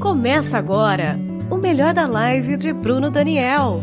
Começa agora o melhor da live de Bruno Daniel.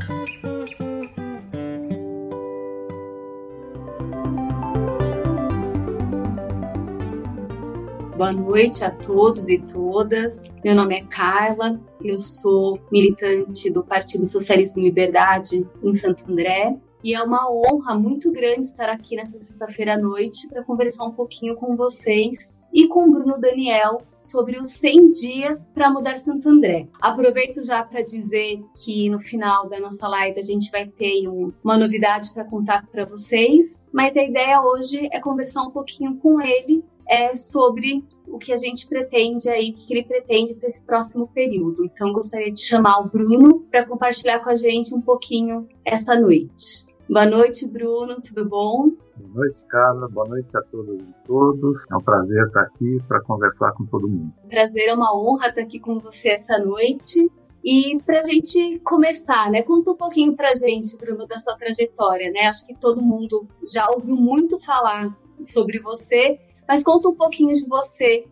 Boa noite a todos e todas. Meu nome é Carla, eu sou militante do Partido Socialismo e Liberdade em Santo André. E é uma honra muito grande estar aqui nessa sexta-feira à noite para conversar um pouquinho com vocês e com o Bruno Daniel sobre os 100 dias para mudar Santo André. Aproveito já para dizer que no final da nossa live a gente vai ter um, uma novidade para contar para vocês, mas a ideia hoje é conversar um pouquinho com ele é sobre o que a gente pretende aí, o que ele pretende para esse próximo período. Então, gostaria de chamar o Bruno para compartilhar com a gente um pouquinho essa noite. Boa noite, Bruno, tudo bom? Noite, Carla. Boa noite a todas e todos. É um prazer estar aqui para conversar com todo mundo. Prazer, é uma honra estar aqui com você essa noite. E para a gente começar, né? Conta um pouquinho para a gente, Bruno, da sua trajetória, né? Acho que todo mundo já ouviu muito falar sobre você, mas conta um pouquinho de você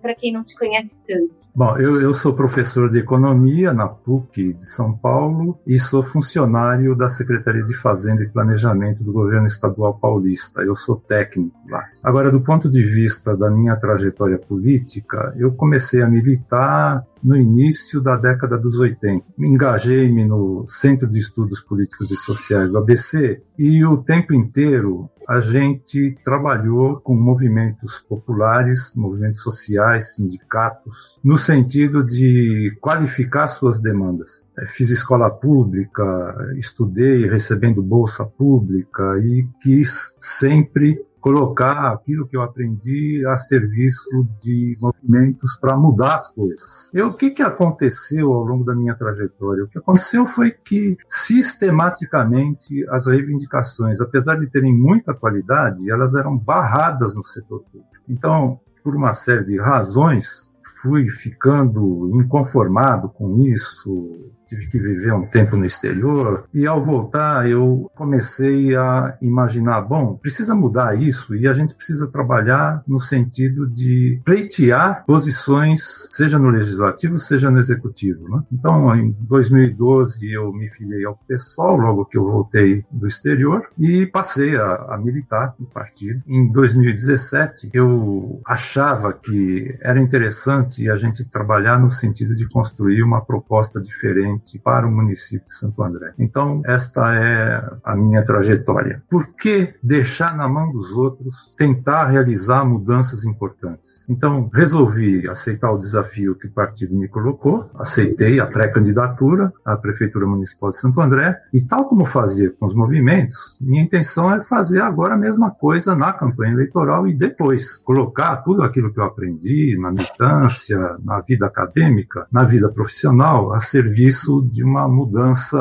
para quem não te conhece tanto? Bom, eu, eu sou professor de economia na PUC de São Paulo e sou funcionário da Secretaria de Fazenda e Planejamento do governo estadual paulista. Eu sou técnico lá. Agora, do ponto de vista da minha trajetória política, eu comecei a militar no início da década dos 80. Engajei-me no Centro de Estudos Políticos e Sociais ABC e o tempo inteiro a gente trabalhou com movimentos populares, movimentos sociais, sindicatos, no sentido de qualificar suas demandas. Fiz escola pública, estudei recebendo bolsa pública e quis sempre colocar aquilo que eu aprendi a serviço de movimentos para mudar as coisas. E o que, que aconteceu ao longo da minha trajetória? O que aconteceu foi que, sistematicamente, as reivindicações, apesar de terem muita qualidade, elas eram barradas no setor público. Então, por uma série de razões, fui ficando inconformado com isso, tive que viver um tempo no exterior e ao voltar eu comecei a imaginar, bom, precisa mudar isso e a gente precisa trabalhar no sentido de pleitear posições, seja no legislativo, seja no executivo. Né? Então, em 2012 eu me filiei ao PSOL, logo que eu voltei do exterior e passei a, a militar no partido. Em 2017 eu achava que era interessante a gente trabalhar no sentido de construir uma proposta diferente para o município de Santo André. Então, esta é a minha trajetória. Por que deixar na mão dos outros tentar realizar mudanças importantes? Então, resolvi aceitar o desafio que o partido me colocou, aceitei a pré-candidatura à Prefeitura Municipal de Santo André e, tal como fazia com os movimentos, minha intenção é fazer agora a mesma coisa na campanha eleitoral e depois colocar tudo aquilo que eu aprendi na militância, na vida acadêmica, na vida profissional, a serviço de uma mudança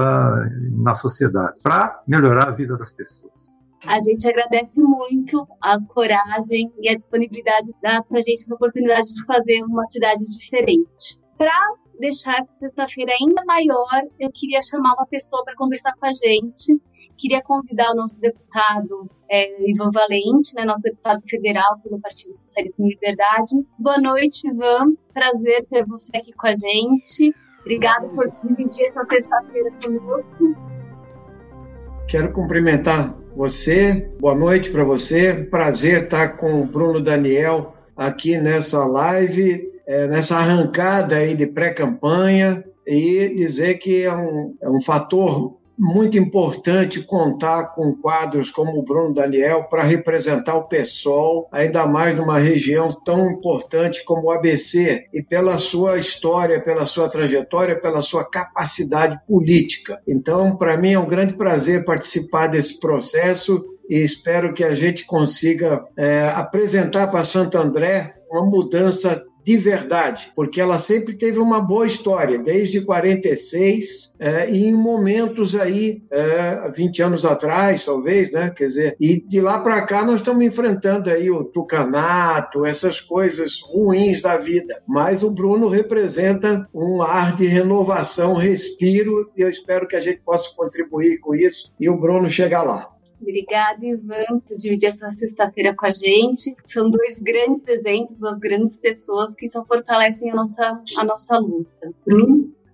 na sociedade, para melhorar a vida das pessoas. A gente agradece muito a coragem e a disponibilidade para a gente essa oportunidade de fazer uma cidade diferente. Para deixar essa sexta-feira ainda maior, eu queria chamar uma pessoa para conversar com a gente. Queria convidar o nosso deputado é, Ivan Valente, né, nosso deputado federal pelo Partido Socialista e Liberdade. Boa noite, Ivan. Prazer ter você aqui com a gente. Obrigada por dividir essa sexta-feira conosco. Quero cumprimentar você. Boa noite para você. Prazer estar com o Bruno Daniel aqui nessa live, é, nessa arrancada aí de pré-campanha e dizer que é um, é um fator muito importante contar com quadros como o Bruno Daniel para representar o PSOL, ainda mais numa região tão importante como o ABC, e pela sua história, pela sua trajetória, pela sua capacidade política. Então, para mim é um grande prazer participar desse processo e espero que a gente consiga é, apresentar para Santo André uma mudança de verdade, porque ela sempre teve uma boa história, desde 46 é, e em momentos aí, é, 20 anos atrás, talvez, né? Quer dizer, e de lá para cá nós estamos enfrentando aí o tucanato, essas coisas ruins da vida. Mas o Bruno representa um ar de renovação, respiro, e eu espero que a gente possa contribuir com isso e o Bruno chegar lá. Obrigada, Ivan, por dividir essa sexta-feira com a gente. São dois grandes exemplos, das grandes pessoas que só fortalecem a nossa, a nossa luta.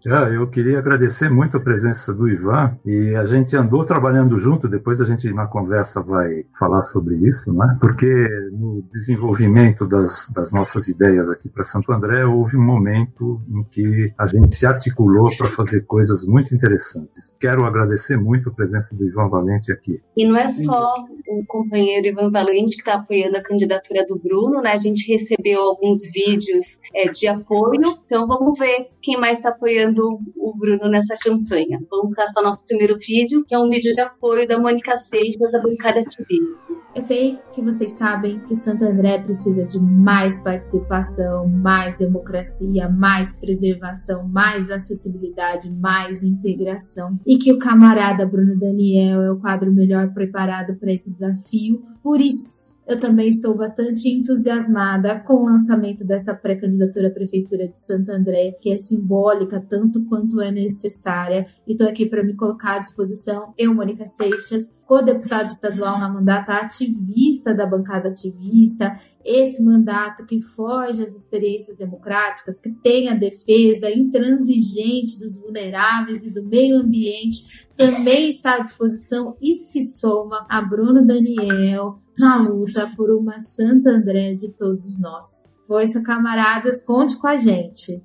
Eu queria agradecer muito a presença do Ivan e a gente andou trabalhando junto, depois a gente na conversa vai falar sobre isso, né? porque no desenvolvimento das, das nossas ideias aqui para Santo André houve um momento em que a gente se articulou para fazer coisas muito interessantes. Quero agradecer muito a presença do Ivan Valente aqui. E não é só o companheiro Ivan Valente que está apoiando a candidatura do Bruno, né? A gente recebeu alguns vídeos é, de apoio, então vamos ver quem mais está apoiando apoiando o Bruno nessa campanha. Vamos passar nosso primeiro vídeo, que é um vídeo de apoio da Mônica Seixas, da bancada ativista. Eu sei que vocês sabem que Santo André precisa de mais participação, mais democracia, mais preservação, mais acessibilidade, mais integração e que o camarada Bruno Daniel é o quadro melhor preparado para esse desafio. Por isso, eu também estou bastante entusiasmada com o lançamento dessa pré-candidatura à Prefeitura de Santo André, que é simbólica tanto quanto é necessária, e estou aqui para me colocar à disposição. Eu, Mônica Seixas, co-deputada estadual na mandata ativista da bancada ativista, esse mandato que foge às experiências democráticas, que tem a defesa intransigente dos vulneráveis e do meio ambiente, também está à disposição e se soma a Bruno Daniel na luta por uma Santa André de todos nós. Força, camaradas, conte com a gente.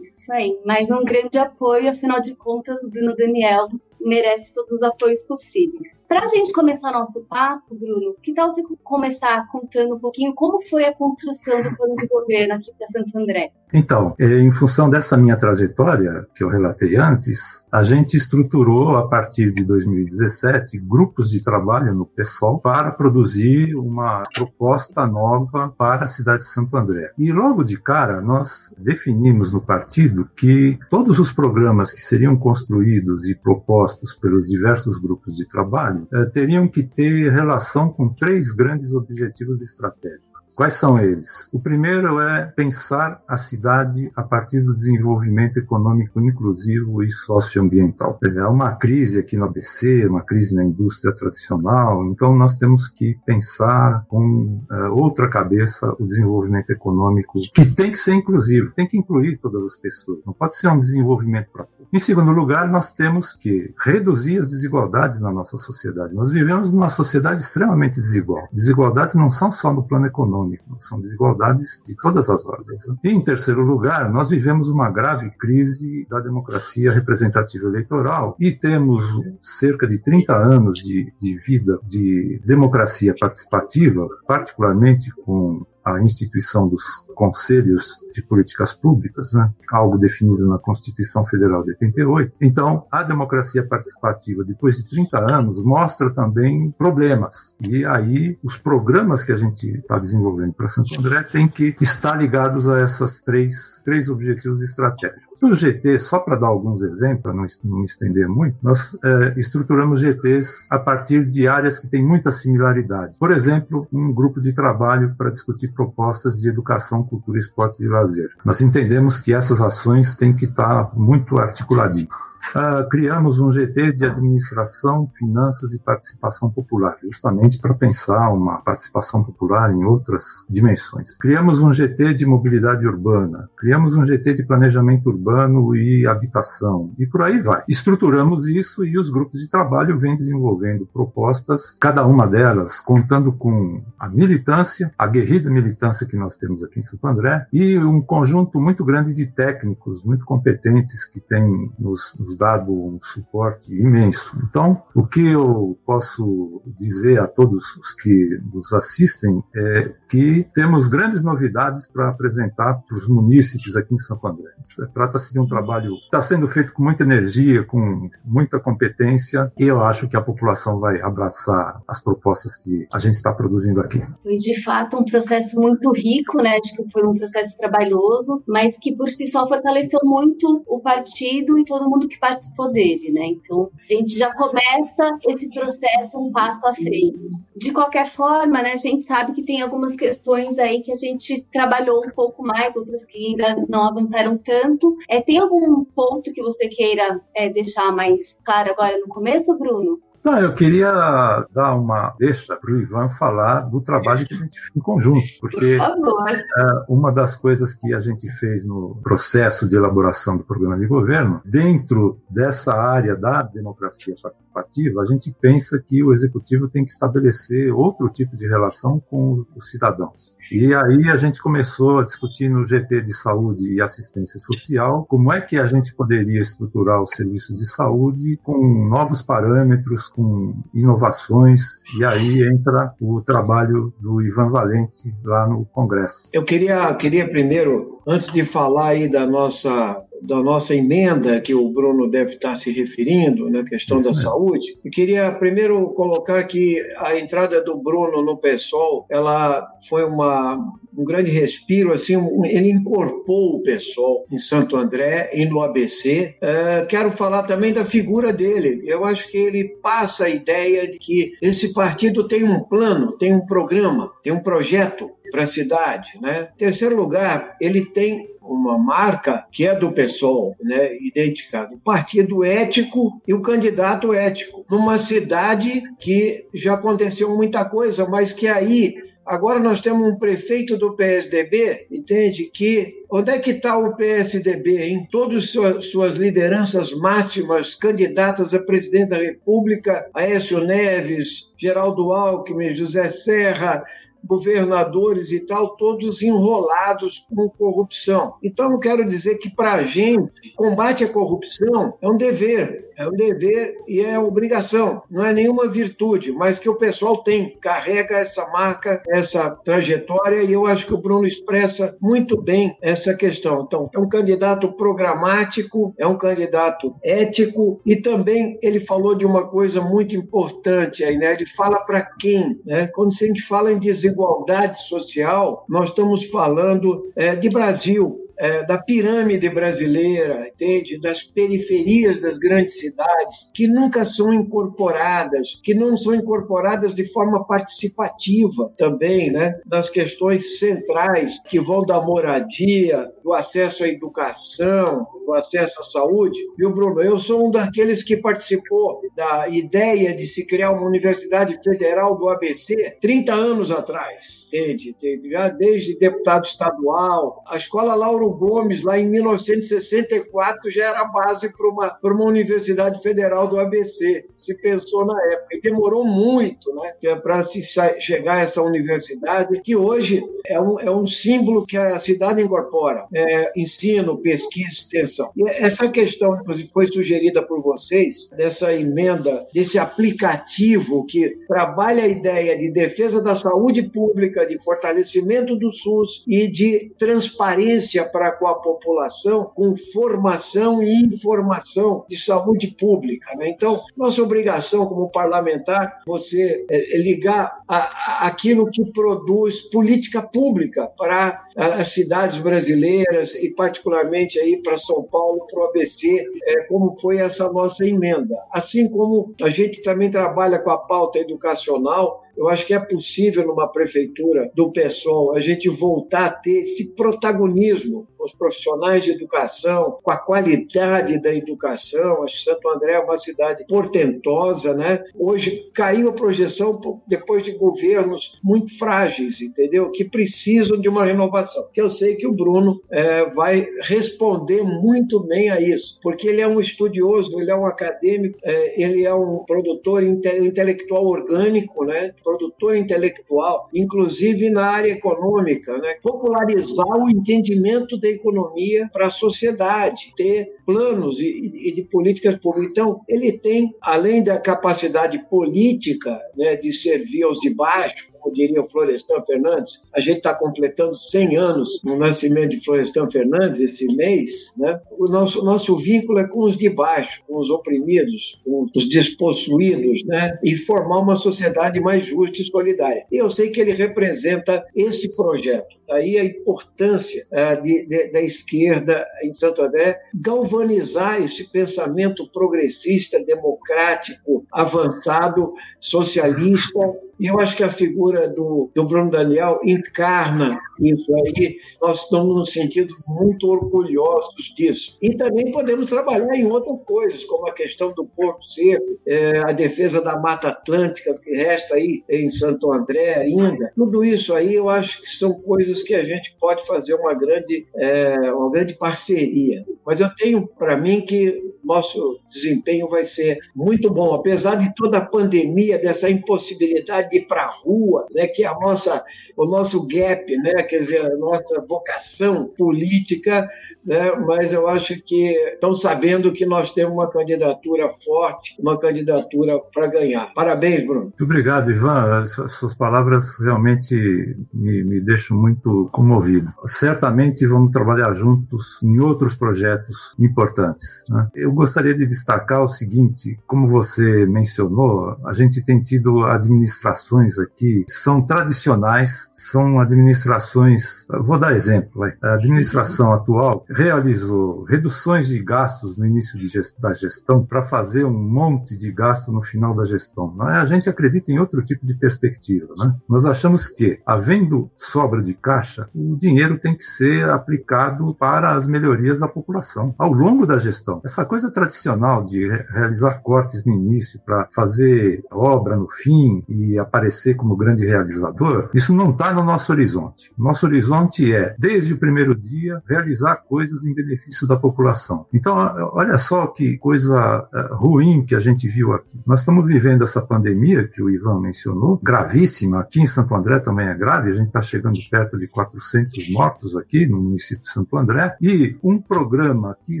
Isso aí, mais um grande apoio, afinal de contas, o Bruno Daniel merece todos os apoios possíveis. Para a gente começar nosso papo, Bruno, que tal você começar contando um pouquinho como foi a construção do plano de governo aqui para Santo André? Então, é, em função dessa minha trajetória que eu relatei antes, a gente estruturou a partir de 2017 grupos de trabalho no PSOL para produzir uma proposta nova para a cidade de Santo André. E logo de cara nós definimos no partido que todos os programas que seriam construídos e propostos pelos diversos grupos de trabalho eh, teriam que ter relação com três grandes objetivos estratégicos. Quais são eles? O primeiro é pensar a cidade a partir do desenvolvimento econômico inclusivo e socioambiental. É uma crise aqui no ABC, uma crise na indústria tradicional, então nós temos que pensar com uh, outra cabeça o desenvolvimento econômico, que tem que ser inclusivo, tem que incluir todas as pessoas, não pode ser um desenvolvimento para pouco. Em segundo lugar, nós temos que reduzir as desigualdades na nossa sociedade. Nós vivemos numa sociedade extremamente desigual. Desigualdades não são só no plano econômico, são desigualdades de todas as ordens. E, em terceiro lugar, nós vivemos uma grave crise da democracia representativa eleitoral e temos cerca de 30 anos de, de vida de democracia participativa, particularmente com a instituição dos conselhos de políticas públicas, né? algo definido na Constituição Federal de 88. Então, a democracia participativa, depois de 30 anos, mostra também problemas. E aí, os programas que a gente está desenvolvendo para Santo André têm que estar ligados a esses três, três objetivos estratégicos. No GT, só para dar alguns exemplos, para não, não me estender muito, nós é, estruturamos GTs a partir de áreas que têm muita similaridade. Por exemplo, um grupo de trabalho para discutir propostas de educação, cultura, esportes e lazer. Nós entendemos que essas ações têm que estar muito articuladinhas. Uh, criamos um GT de administração, finanças e participação popular, justamente para pensar uma participação popular em outras dimensões. Criamos um GT de mobilidade urbana, criamos um GT de planejamento urbano e habitação, e por aí vai. Estruturamos isso e os grupos de trabalho vêm desenvolvendo propostas, cada uma delas contando com a militância, a guerrida militância que nós temos aqui em Santo André, e um conjunto muito grande de técnicos muito competentes que têm nos, nos dado um suporte imenso. Então, o que eu posso dizer a todos os que nos assistem é que temos grandes novidades para apresentar para os munícipes aqui em Santo André. Trata-se de um trabalho que está sendo feito com muita energia, com muita competência, e eu acho que a população vai abraçar as propostas que a gente está produzindo aqui. Foi de fato um processo muito rico, né? Que foi um processo trabalhoso, mas que por si só fortaleceu muito o partido e todo mundo que participou dele, né? Então, a gente já começa esse processo um passo à frente. De qualquer forma, né, a gente sabe que tem algumas questões aí que a gente trabalhou um pouco mais, outras que ainda não avançaram tanto. É, tem algum ponto que você queira é, deixar mais claro agora no começo, Bruno? Não, eu queria dar uma deixa para o Ivan falar do trabalho que a gente fez em conjunto, porque é, uma das coisas que a gente fez no processo de elaboração do programa de governo, dentro dessa área da democracia participativa, a gente pensa que o executivo tem que estabelecer outro tipo de relação com os cidadãos. E aí a gente começou a discutir no GT de saúde e assistência social como é que a gente poderia estruturar os serviços de saúde com novos parâmetros, com inovações, e aí entra o trabalho do Ivan Valente lá no Congresso. Eu queria, queria primeiro, antes de falar aí da nossa da nossa emenda que o Bruno deve estar se referindo na questão Isso da saúde, eu queria primeiro colocar que a entrada do Bruno no PSOL, ela foi uma, um grande respiro, assim, ele incorporou o PSOL em Santo André e no ABC. É, quero falar também da figura dele. Eu acho que ele passa a ideia de que esse partido tem um plano, tem um programa, tem um projeto para a cidade. Né? Terceiro lugar, ele tem uma marca que é do PSOL, né, identificado, o partido ético e o candidato ético, numa cidade que já aconteceu muita coisa, mas que aí Agora nós temos um prefeito do PSDB, entende? Que onde é que está o PSDB, em todas suas lideranças máximas, candidatas a presidente da República, Aécio Neves, Geraldo Alckmin, José Serra, governadores e tal, todos enrolados com corrupção. Então, eu quero dizer que, para a gente, combate à corrupção é um dever, é um dever e é obrigação, não é nenhuma virtude, mas que o pessoal tem, carrega essa marca, essa trajetória, e eu acho que o Bruno expressa muito bem essa questão. Então, é um candidato programático, é um candidato ético, e também ele falou de uma coisa muito importante aí, né? Ele fala para quem, né? Quando a gente fala em desigualdade social, nós estamos falando é, de Brasil, é, da pirâmide brasileira, entende? Das periferias das grandes cidades, que nunca são incorporadas, que não são incorporadas de forma participativa também, né? Das questões centrais que vão da moradia, do acesso à educação, do acesso à saúde. Viu, Bruno? Eu sou um daqueles que participou da ideia de se criar uma universidade federal do ABC 30 anos atrás, entende? Já desde deputado estadual, a escola Lauro Gomes, lá em 1964, já era base para uma, uma universidade federal do ABC. Se pensou na época. E demorou muito né, é para se chegar a essa universidade, que hoje é um, é um símbolo que a cidade incorpora: é, ensino, pesquisa, extensão. E essa questão, inclusive, foi sugerida por vocês, dessa emenda, desse aplicativo que trabalha a ideia de defesa da saúde pública, de fortalecimento do SUS e de transparência para com a população com formação e informação de saúde pública. Né? Então, nossa obrigação como parlamentar você é, é ligar a, a, aquilo que produz política pública para as cidades brasileiras e particularmente aí para São Paulo, para o ABC, é, como foi essa nossa emenda. Assim como a gente também trabalha com a pauta educacional, eu acho que é possível numa prefeitura do PSOL a gente voltar a ter esse protagonismo com os profissionais de educação, com a qualidade da educação. Acho que Santo André é uma cidade portentosa, né? Hoje caiu a projeção depois de governos muito frágeis, entendeu? Que precisam de uma renovação. Que eu sei que o Bruno é, vai responder muito bem a isso, porque ele é um estudioso, ele é um acadêmico, é, ele é um produtor inte intelectual orgânico, né? produtor intelectual, inclusive na área econômica, né? popularizar o entendimento da economia para a sociedade, ter planos e, e, de políticas públicas. Então, ele tem, além da capacidade política né, de servir aos de baixo, como diria o Florestan Fernandes, a gente está completando 100 anos no nascimento de Florestan Fernandes esse mês, né? O nosso, nosso vínculo é com os de baixo, com os oprimidos, com os despossuídos, né? E formar uma sociedade mais justa e solidária. E eu sei que ele representa esse projeto. Daí a importância uh, de, de, da esquerda em Santo André galvanizar esse pensamento progressista, democrático, avançado, socialista E eu acho que a figura do, do Bruno Daniel encarna isso aí. Nós estamos, no sentido, muito orgulhosos disso. E também podemos trabalhar em outras coisas, como a questão do Porto Seco, é, a defesa da Mata Atlântica, que resta aí em Santo André ainda. Tudo isso aí eu acho que são coisas que a gente pode fazer uma grande, é, uma grande parceria. Mas eu tenho para mim que nosso desempenho vai ser muito bom, apesar de toda a pandemia, dessa impossibilidade de ir para a rua, né, que é a nossa o nosso gap, né? quer dizer, a nossa vocação política, né? mas eu acho que estão sabendo que nós temos uma candidatura forte, uma candidatura para ganhar. Parabéns, Bruno. Muito obrigado, Ivan. As suas palavras realmente me, me deixam muito comovido. Certamente vamos trabalhar juntos em outros projetos importantes. Né? Eu gostaria de destacar o seguinte: como você mencionou, a gente tem tido administrações aqui que são tradicionais são administrações. Vou dar exemplo. Vai. A administração atual realizou reduções de gastos no início gest, da gestão para fazer um monte de gasto no final da gestão. É? A gente acredita em outro tipo de perspectiva. Né? Nós achamos que, havendo sobra de caixa, o dinheiro tem que ser aplicado para as melhorias da população ao longo da gestão. Essa coisa tradicional de realizar cortes no início para fazer obra no fim e aparecer como grande realizador, isso não está no nosso horizonte. Nosso horizonte é, desde o primeiro dia, realizar coisas em benefício da população. Então, olha só que coisa eh, ruim que a gente viu aqui. Nós estamos vivendo essa pandemia que o Ivan mencionou, gravíssima. Aqui em Santo André também é grave. A gente está chegando perto de 400 mortos aqui no município de Santo André. E um programa que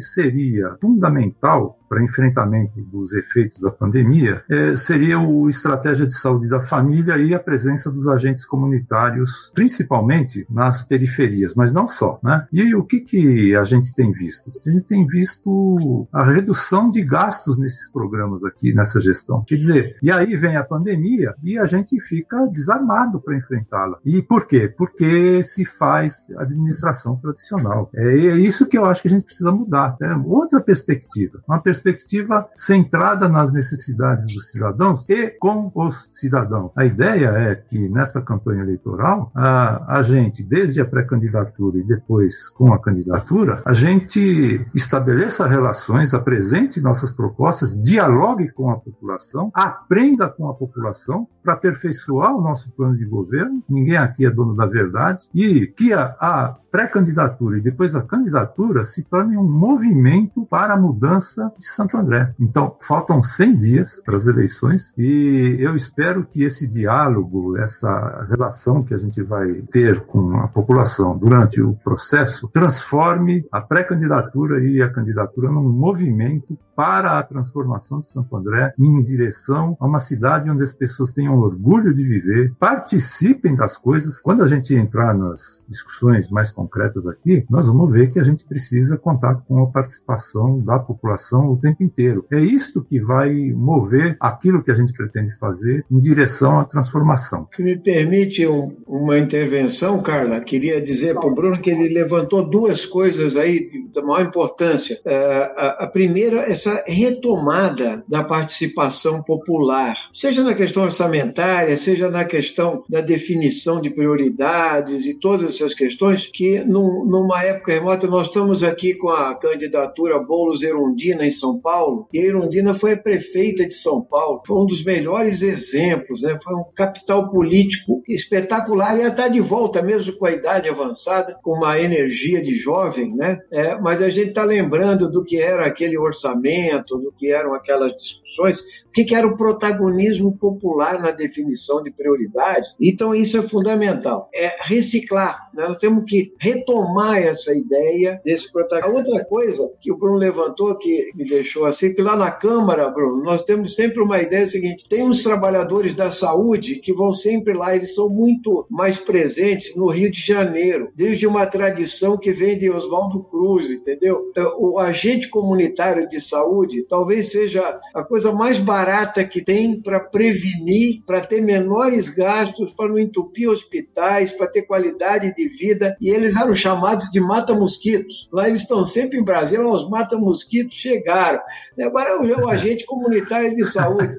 seria fundamental para enfrentamento dos efeitos da pandemia é, seria o Estratégia de Saúde da Família e a presença dos agentes comunitários, principalmente nas periferias, mas não só. Né? E o que, que a gente tem visto? A gente tem visto a redução de gastos nesses programas aqui, nessa gestão. Quer dizer, e aí vem a pandemia e a gente fica desarmado para enfrentá-la. E por quê? Porque se faz administração tradicional. É, é isso que eu acho que a gente precisa mudar. É outra perspectiva. Uma perspectiva perspectiva centrada nas necessidades dos cidadãos e com os cidadãos. A ideia é que nesta campanha eleitoral a, a gente, desde a pré-candidatura e depois com a candidatura, a gente estabeleça relações, apresente nossas propostas, dialogue com a população, aprenda com a população para aperfeiçoar o nosso plano de governo. Ninguém aqui é dono da verdade e que a, a pré-candidatura e depois a candidatura se tornem um movimento para a mudança de Santo André. Então, faltam 100 dias para as eleições e eu espero que esse diálogo, essa relação que a gente vai ter com a população durante o processo, transforme a pré-candidatura e a candidatura num movimento para a transformação de Santo André em direção a uma cidade onde as pessoas tenham orgulho de viver, participem das coisas. Quando a gente entrar nas discussões mais concretas aqui, nós vamos ver que a gente precisa contar com a participação da população o tempo inteiro. É isto que vai mover aquilo que a gente pretende fazer em direção à transformação. Se me permite um, uma intervenção, Carla, queria dizer para o Bruno que ele levantou duas coisas aí da maior importância. É, a, a primeira, essa retomada da participação popular, seja na questão orçamentária, seja na questão da definição de prioridades e todas essas questões que num, numa época remota, nós estamos aqui com a candidatura Boulos Erundina em São Paulo, e a Erundina foi a prefeita de São Paulo, foi um dos melhores exemplos, né? foi um capital político espetacular, e ela está de volta mesmo com a idade avançada, com uma energia de jovem, né? É, mas a gente está lembrando do que era aquele orçamento, do que eram aquelas discussões, o que, que era o protagonismo popular na definição de prioridade. Então isso é fundamental, é reciclar, né? nós temos que retomar essa ideia desse protagonismo. A outra coisa que o Bruno levantou, que me deixou assim, que lá na Câmara, Bruno, nós temos sempre uma ideia seguinte: tem uns trabalhadores da saúde que vão sempre lá, eles são muito mais presentes no Rio de Janeiro, desde uma tradição que vem de Oswaldo Cruz, entendeu? Então, o agente comunitário de saúde talvez seja a coisa mais barata que tem para prevenir, para ter menores gastos, para não entupir hospitais, para ter qualidade de vida. E eles eram chamados de mata-mosquitos. Lá eles estão sempre em Brasília, os mata-mosquitos chegaram comunitário. Agora o agente comunitário de saúde.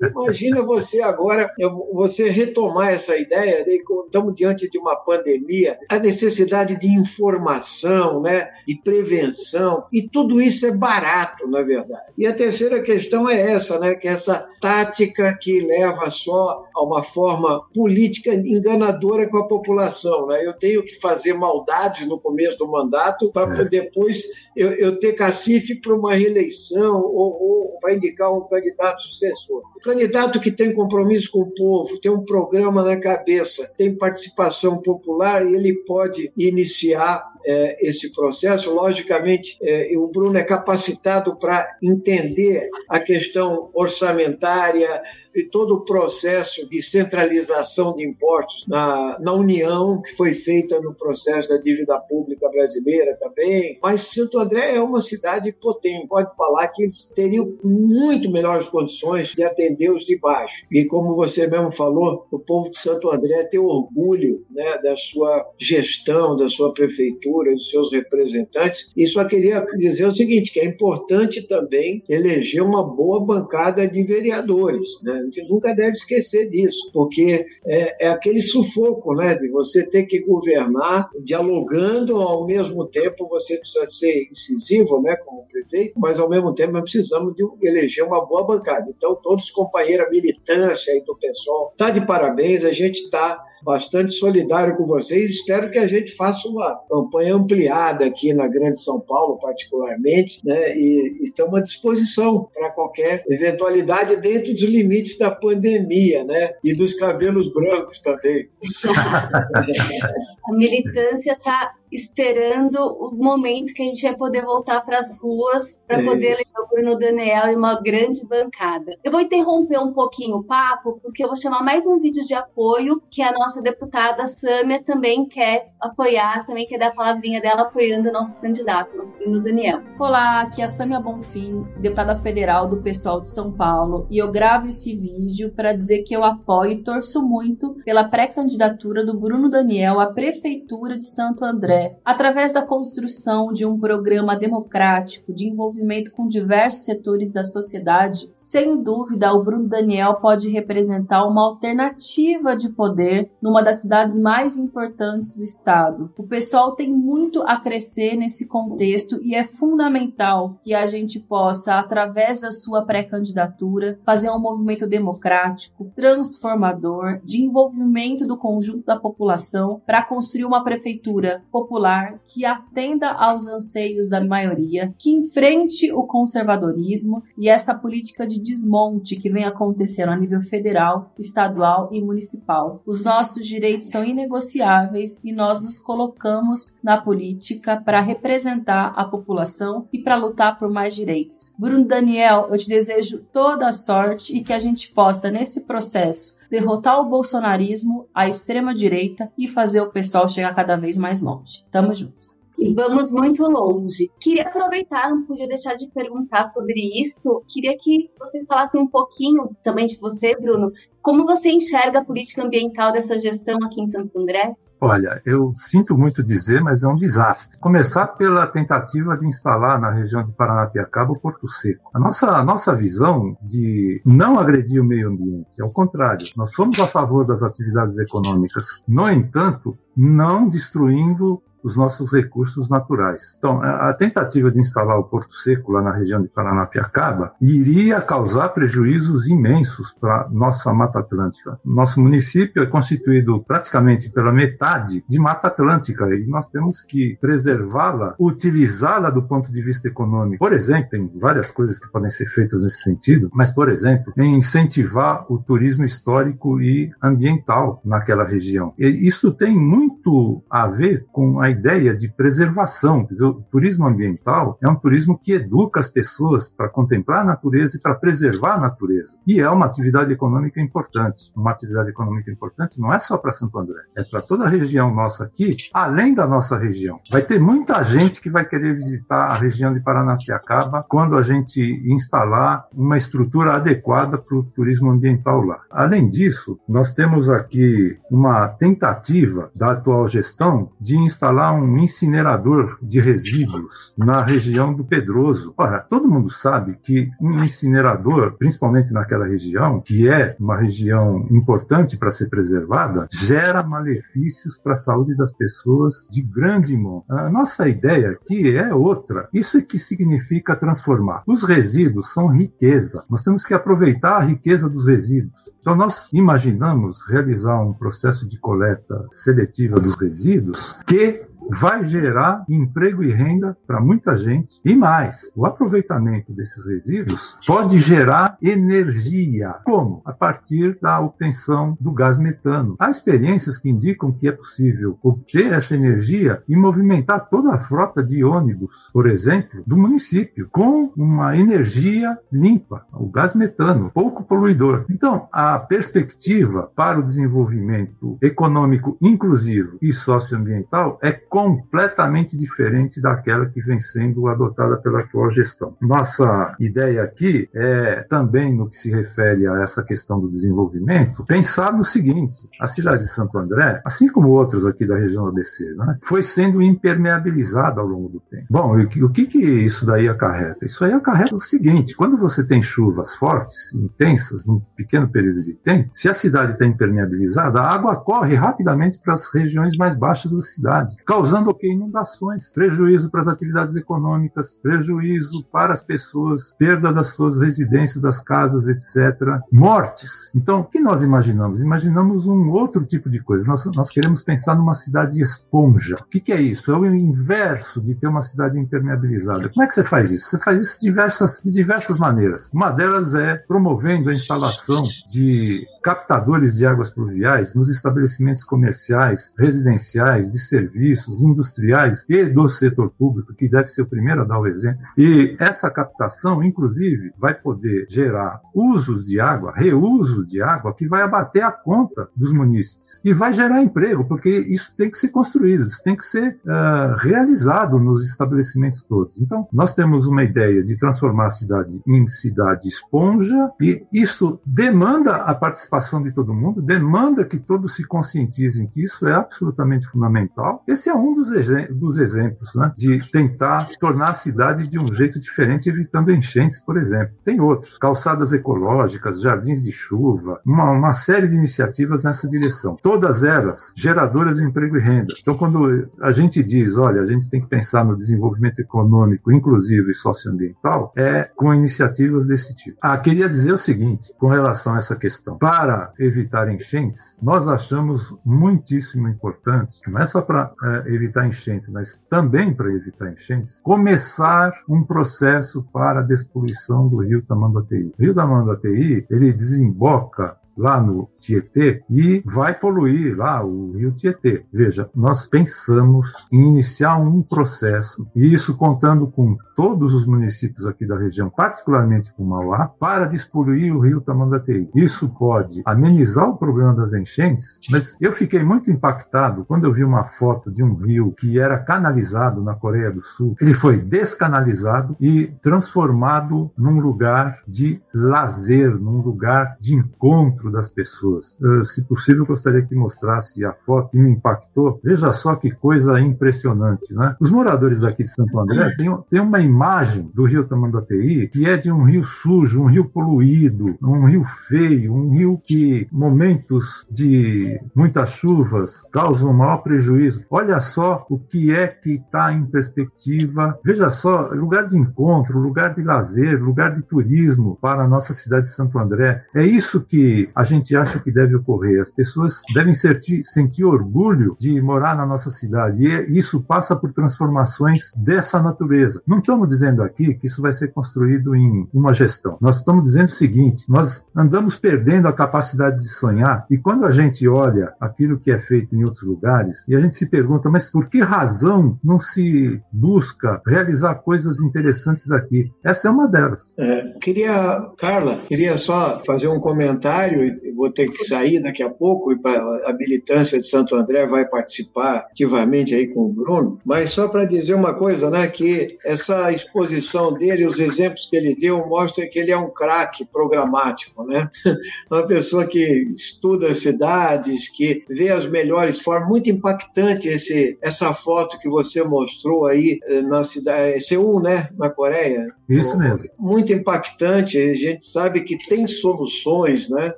Imagina você agora, você retomar essa ideia, de, estamos diante de uma pandemia, a necessidade de informação, né, de prevenção, e tudo isso é barato, na verdade. E a terceira questão é essa, né, que é essa tática que leva só a uma forma política enganadora com a população. Né? Eu tenho que fazer maldades no começo do mandato para é. depois eu, eu, ter cacife para uma reeleição ou, ou para indicar um candidato sucessor. O candidato que tem compromisso com o povo, tem um programa na cabeça, tem participação popular, ele pode iniciar é, esse processo. Logicamente, é, o Bruno é capacitado para entender a questão orçamentária, e todo o processo de centralização de impostos na, na União, que foi feita no processo da dívida pública brasileira também. Mas Santo André é uma cidade potente, pode falar que eles teriam muito melhores condições de atender os de baixo. E como você mesmo falou, o povo de Santo André tem orgulho né, da sua gestão, da sua prefeitura, dos seus representantes. E só queria dizer o seguinte, que é importante também eleger uma boa bancada de vereadores, né? A gente nunca deve esquecer disso, porque é, é aquele sufoco, né, de você ter que governar dialogando, ao mesmo tempo você precisa ser incisivo, né, como prefeito, mas ao mesmo tempo nós precisamos de eleger uma boa bancada. Então, todos os companheiros, a militância aí do pessoal, tá de parabéns, a gente está bastante solidário com vocês. Espero que a gente faça uma campanha ampliada aqui na Grande São Paulo, particularmente, né? E, estamos à disposição para qualquer eventualidade dentro dos limites da pandemia, né? E dos cabelos brancos também. a militância está esperando o momento que a gente vai poder voltar para as ruas para é poder levar o Bruno Daniel e uma grande bancada. Eu vou interromper um pouquinho o papo, porque eu vou chamar mais um vídeo de apoio que a nossa deputada Sâmia também quer apoiar, também quer dar a palavrinha dela apoiando o nosso candidato, nosso Bruno Daniel. Olá, aqui é a Sâmia Bonfim, deputada federal do pessoal de São Paulo, e eu gravo esse vídeo para dizer que eu apoio e torço muito pela pré-candidatura do Bruno Daniel à Prefeitura de Santo André através da construção de um programa democrático de envolvimento com diversos setores da sociedade, sem dúvida o Bruno Daniel pode representar uma alternativa de poder numa das cidades mais importantes do estado. O pessoal tem muito a crescer nesse contexto e é fundamental que a gente possa, através da sua pré-candidatura, fazer um movimento democrático, transformador, de envolvimento do conjunto da população para construir uma prefeitura popular popular que atenda aos anseios da maioria, que enfrente o conservadorismo e essa política de desmonte que vem acontecendo a nível federal, estadual e municipal. Os nossos direitos são inegociáveis e nós nos colocamos na política para representar a população e para lutar por mais direitos. Bruno Daniel, eu te desejo toda a sorte e que a gente possa, nesse processo, derrotar o bolsonarismo, a extrema-direita e fazer o pessoal chegar cada vez mais longe. Tamo juntos. E vamos muito longe. Queria aproveitar, não podia deixar de perguntar sobre isso. Queria que vocês falassem um pouquinho, também de você, Bruno, como você enxerga a política ambiental dessa gestão aqui em Santo André? Olha, eu sinto muito dizer, mas é um desastre. Começar pela tentativa de instalar na região de Paranapiacaba o Porto Seco. A nossa, a nossa visão de não agredir o meio ambiente é o contrário. Nós somos a favor das atividades econômicas. No entanto, não destruindo os nossos recursos naturais. Então, a tentativa de instalar o Porto Seco lá na região de Paranapiacaba iria causar prejuízos imensos para nossa Mata Atlântica. Nosso município é constituído praticamente pela metade de Mata Atlântica e nós temos que preservá-la, utilizá-la do ponto de vista econômico. Por exemplo, tem várias coisas que podem ser feitas nesse sentido, mas, por exemplo, em incentivar o turismo histórico e ambiental naquela região. E isso tem muito a ver com a ideia de preservação. O turismo ambiental é um turismo que educa as pessoas para contemplar a natureza e para preservar a natureza. E é uma atividade econômica importante. Uma atividade econômica importante não é só para Santo André, é para toda a região nossa aqui, além da nossa região. Vai ter muita gente que vai querer visitar a região de Paranapiacaba quando a gente instalar uma estrutura adequada para o turismo ambiental lá. Além disso, nós temos aqui uma tentativa da atual gestão de instalar lá um incinerador de resíduos na região do Pedroso. Ora, todo mundo sabe que um incinerador, principalmente naquela região, que é uma região importante para ser preservada, gera malefícios para a saúde das pessoas de grande monta. A nossa ideia aqui é outra. Isso é que significa transformar. Os resíduos são riqueza. Nós temos que aproveitar a riqueza dos resíduos. Então, nós imaginamos realizar um processo de coleta seletiva dos resíduos que vai gerar emprego e renda para muita gente. E mais, o aproveitamento desses resíduos pode gerar energia. Como? A partir da obtenção do gás metano. Há experiências que indicam que é possível obter essa energia e movimentar toda a frota de ônibus, por exemplo, do município, com uma energia limpa, o gás metano, pouco poluidor. Então, a perspectiva para o desenvolvimento econômico inclusivo e socioambiental é completamente diferente daquela que vem sendo adotada pela atual gestão. Nossa ideia aqui é também no que se refere a essa questão do desenvolvimento, pensar no seguinte: a cidade de Santo André, assim como outras aqui da região ABC, né, foi sendo impermeabilizada ao longo do tempo. Bom, o que, que isso daí acarreta? Isso aí acarreta o seguinte: quando você tem chuvas fortes, intensas, num pequeno período de tempo, se a cidade está impermeabilizada, a água corre rapidamente para as regiões mais baixas da cidade, causando o que? Inundações, prejuízo para as atividades econômicas, prejuízo para as pessoas, perda das suas residências, das casas, etc. Mortes. Então, o que nós imaginamos? Imaginamos um outro tipo de coisa. Nós, nós queremos pensar numa cidade esponja. O que, que é isso? É o inverso de ter uma cidade impermeabilizada. Como é que você faz isso? Você faz isso de diversas, de diversas maneiras. Uma delas é promovendo a instalação de captadores de águas pluviais nos estabelecimentos comerciais, residenciais, de serviços, industriais e do setor público, que deve ser o primeiro a dar o exemplo. E essa captação, inclusive, vai poder gerar usos de água, reuso de água, que vai abater a conta dos munícipes. E vai gerar emprego, porque isso tem que ser construído, isso tem que ser uh, realizado nos estabelecimentos todos. Então, nós temos uma ideia de transformar a cidade em cidade esponja, e isso demanda a participação de todo mundo, demanda que todos se conscientizem que isso é absolutamente fundamental. Esse é dos, dos exemplos né, de tentar tornar a cidade de um jeito diferente, evitando enchentes, por exemplo. Tem outros, calçadas ecológicas, jardins de chuva, uma, uma série de iniciativas nessa direção. Todas elas geradoras de emprego e renda. Então, quando a gente diz, olha, a gente tem que pensar no desenvolvimento econômico, inclusivo e socioambiental, é com iniciativas desse tipo. Ah, queria dizer o seguinte, com relação a essa questão. Para para evitar enchentes, nós achamos muitíssimo importante, não é só para é, evitar enchentes, mas também para evitar enchentes, começar um processo para a despoluição do rio Tamanduateí. O rio Tamanduateí, ele desemboca lá no Tietê e vai poluir lá o rio Tietê. Veja, nós pensamos em iniciar um processo, e isso contando com todos os municípios aqui da região, particularmente com Mauá, para despoluir o rio Tamanduateí. Isso pode amenizar o problema das enchentes, mas eu fiquei muito impactado quando eu vi uma foto de um rio que era canalizado na Coreia do Sul. Ele foi descanalizado e transformado num lugar de lazer, num lugar de encontro das pessoas. Uh, se possível, gostaria que mostrasse a foto que me impactou. Veja só que coisa impressionante, né? Os moradores daqui de Santo André têm, têm uma imagem do rio Tamanduateí que é de um rio sujo, um rio poluído, um rio feio, um rio que momentos de muitas chuvas causam maior prejuízo. Olha só o que é que está em perspectiva. Veja só, lugar de encontro, lugar de lazer, lugar de turismo para a nossa cidade de Santo André. É isso que a gente acha que deve ocorrer. As pessoas devem sentir, sentir orgulho de morar na nossa cidade e isso passa por transformações dessa natureza. Não estamos dizendo aqui que isso vai ser construído em uma gestão. Nós estamos dizendo o seguinte: nós andamos perdendo a capacidade de sonhar e quando a gente olha aquilo que é feito em outros lugares e a gente se pergunta, mas por que razão não se busca realizar coisas interessantes aqui? Essa é uma delas. É, queria, Carla, queria só fazer um comentário vou ter que sair daqui a pouco e a militância de Santo André vai participar ativamente aí com o Bruno, mas só para dizer uma coisa, né, que essa exposição dele, os exemplos que ele deu, mostra que ele é um craque programático, né? Uma pessoa que estuda as cidades, que vê as melhores formas, muito impactante esse, essa foto que você mostrou aí eh, na cidade, é Seul, né, na Coreia. Isso mesmo. Muito impactante, a gente sabe que tem soluções, né?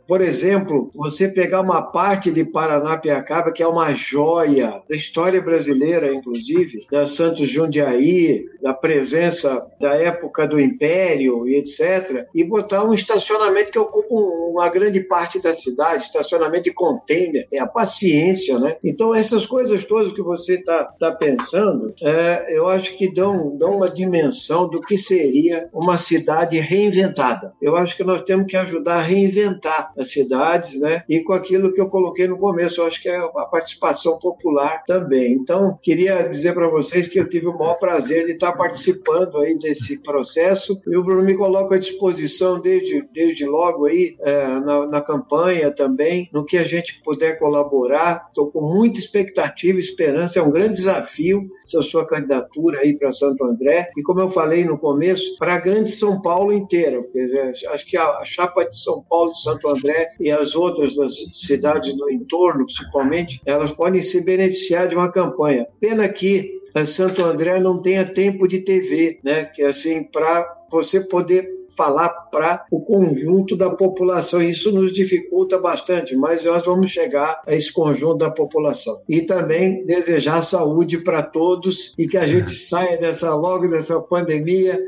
Por exemplo, você pegar uma parte de Paranapiacaba, que é uma joia da história brasileira, inclusive, da Santos Jundiaí, da presença da época do Império e etc., e botar um estacionamento que ocupa uma grande parte da cidade, estacionamento de container, é a paciência, né? Então, essas coisas todas que você está tá pensando, é, eu acho que dão, dão uma dimensão do que seria uma cidade reinventada. Eu acho que nós temos que ajudar a reinventar as cidades, né? E com aquilo que eu coloquei no começo, eu acho que é a participação popular também. Então, queria dizer para vocês que eu tive o maior prazer de estar participando aí desse processo e o Bruno me coloca à disposição desde, desde logo aí é, na, na campanha também, no que a gente puder colaborar. Estou com muita expectativa, esperança, é um grande desafio essa sua candidatura aí para Santo André e como eu falei no começo, para a grande São Paulo inteira. Acho que a chapa de São Paulo, de Santo André e as outras das cidades do entorno, principalmente, elas podem se beneficiar de uma campanha. Pena que Santo André não tenha tempo de TV, né? Que assim para você poder falar para o conjunto da população. Isso nos dificulta bastante, mas nós vamos chegar a esse conjunto da população. E também desejar saúde para todos e que a gente saia dessa logo dessa pandemia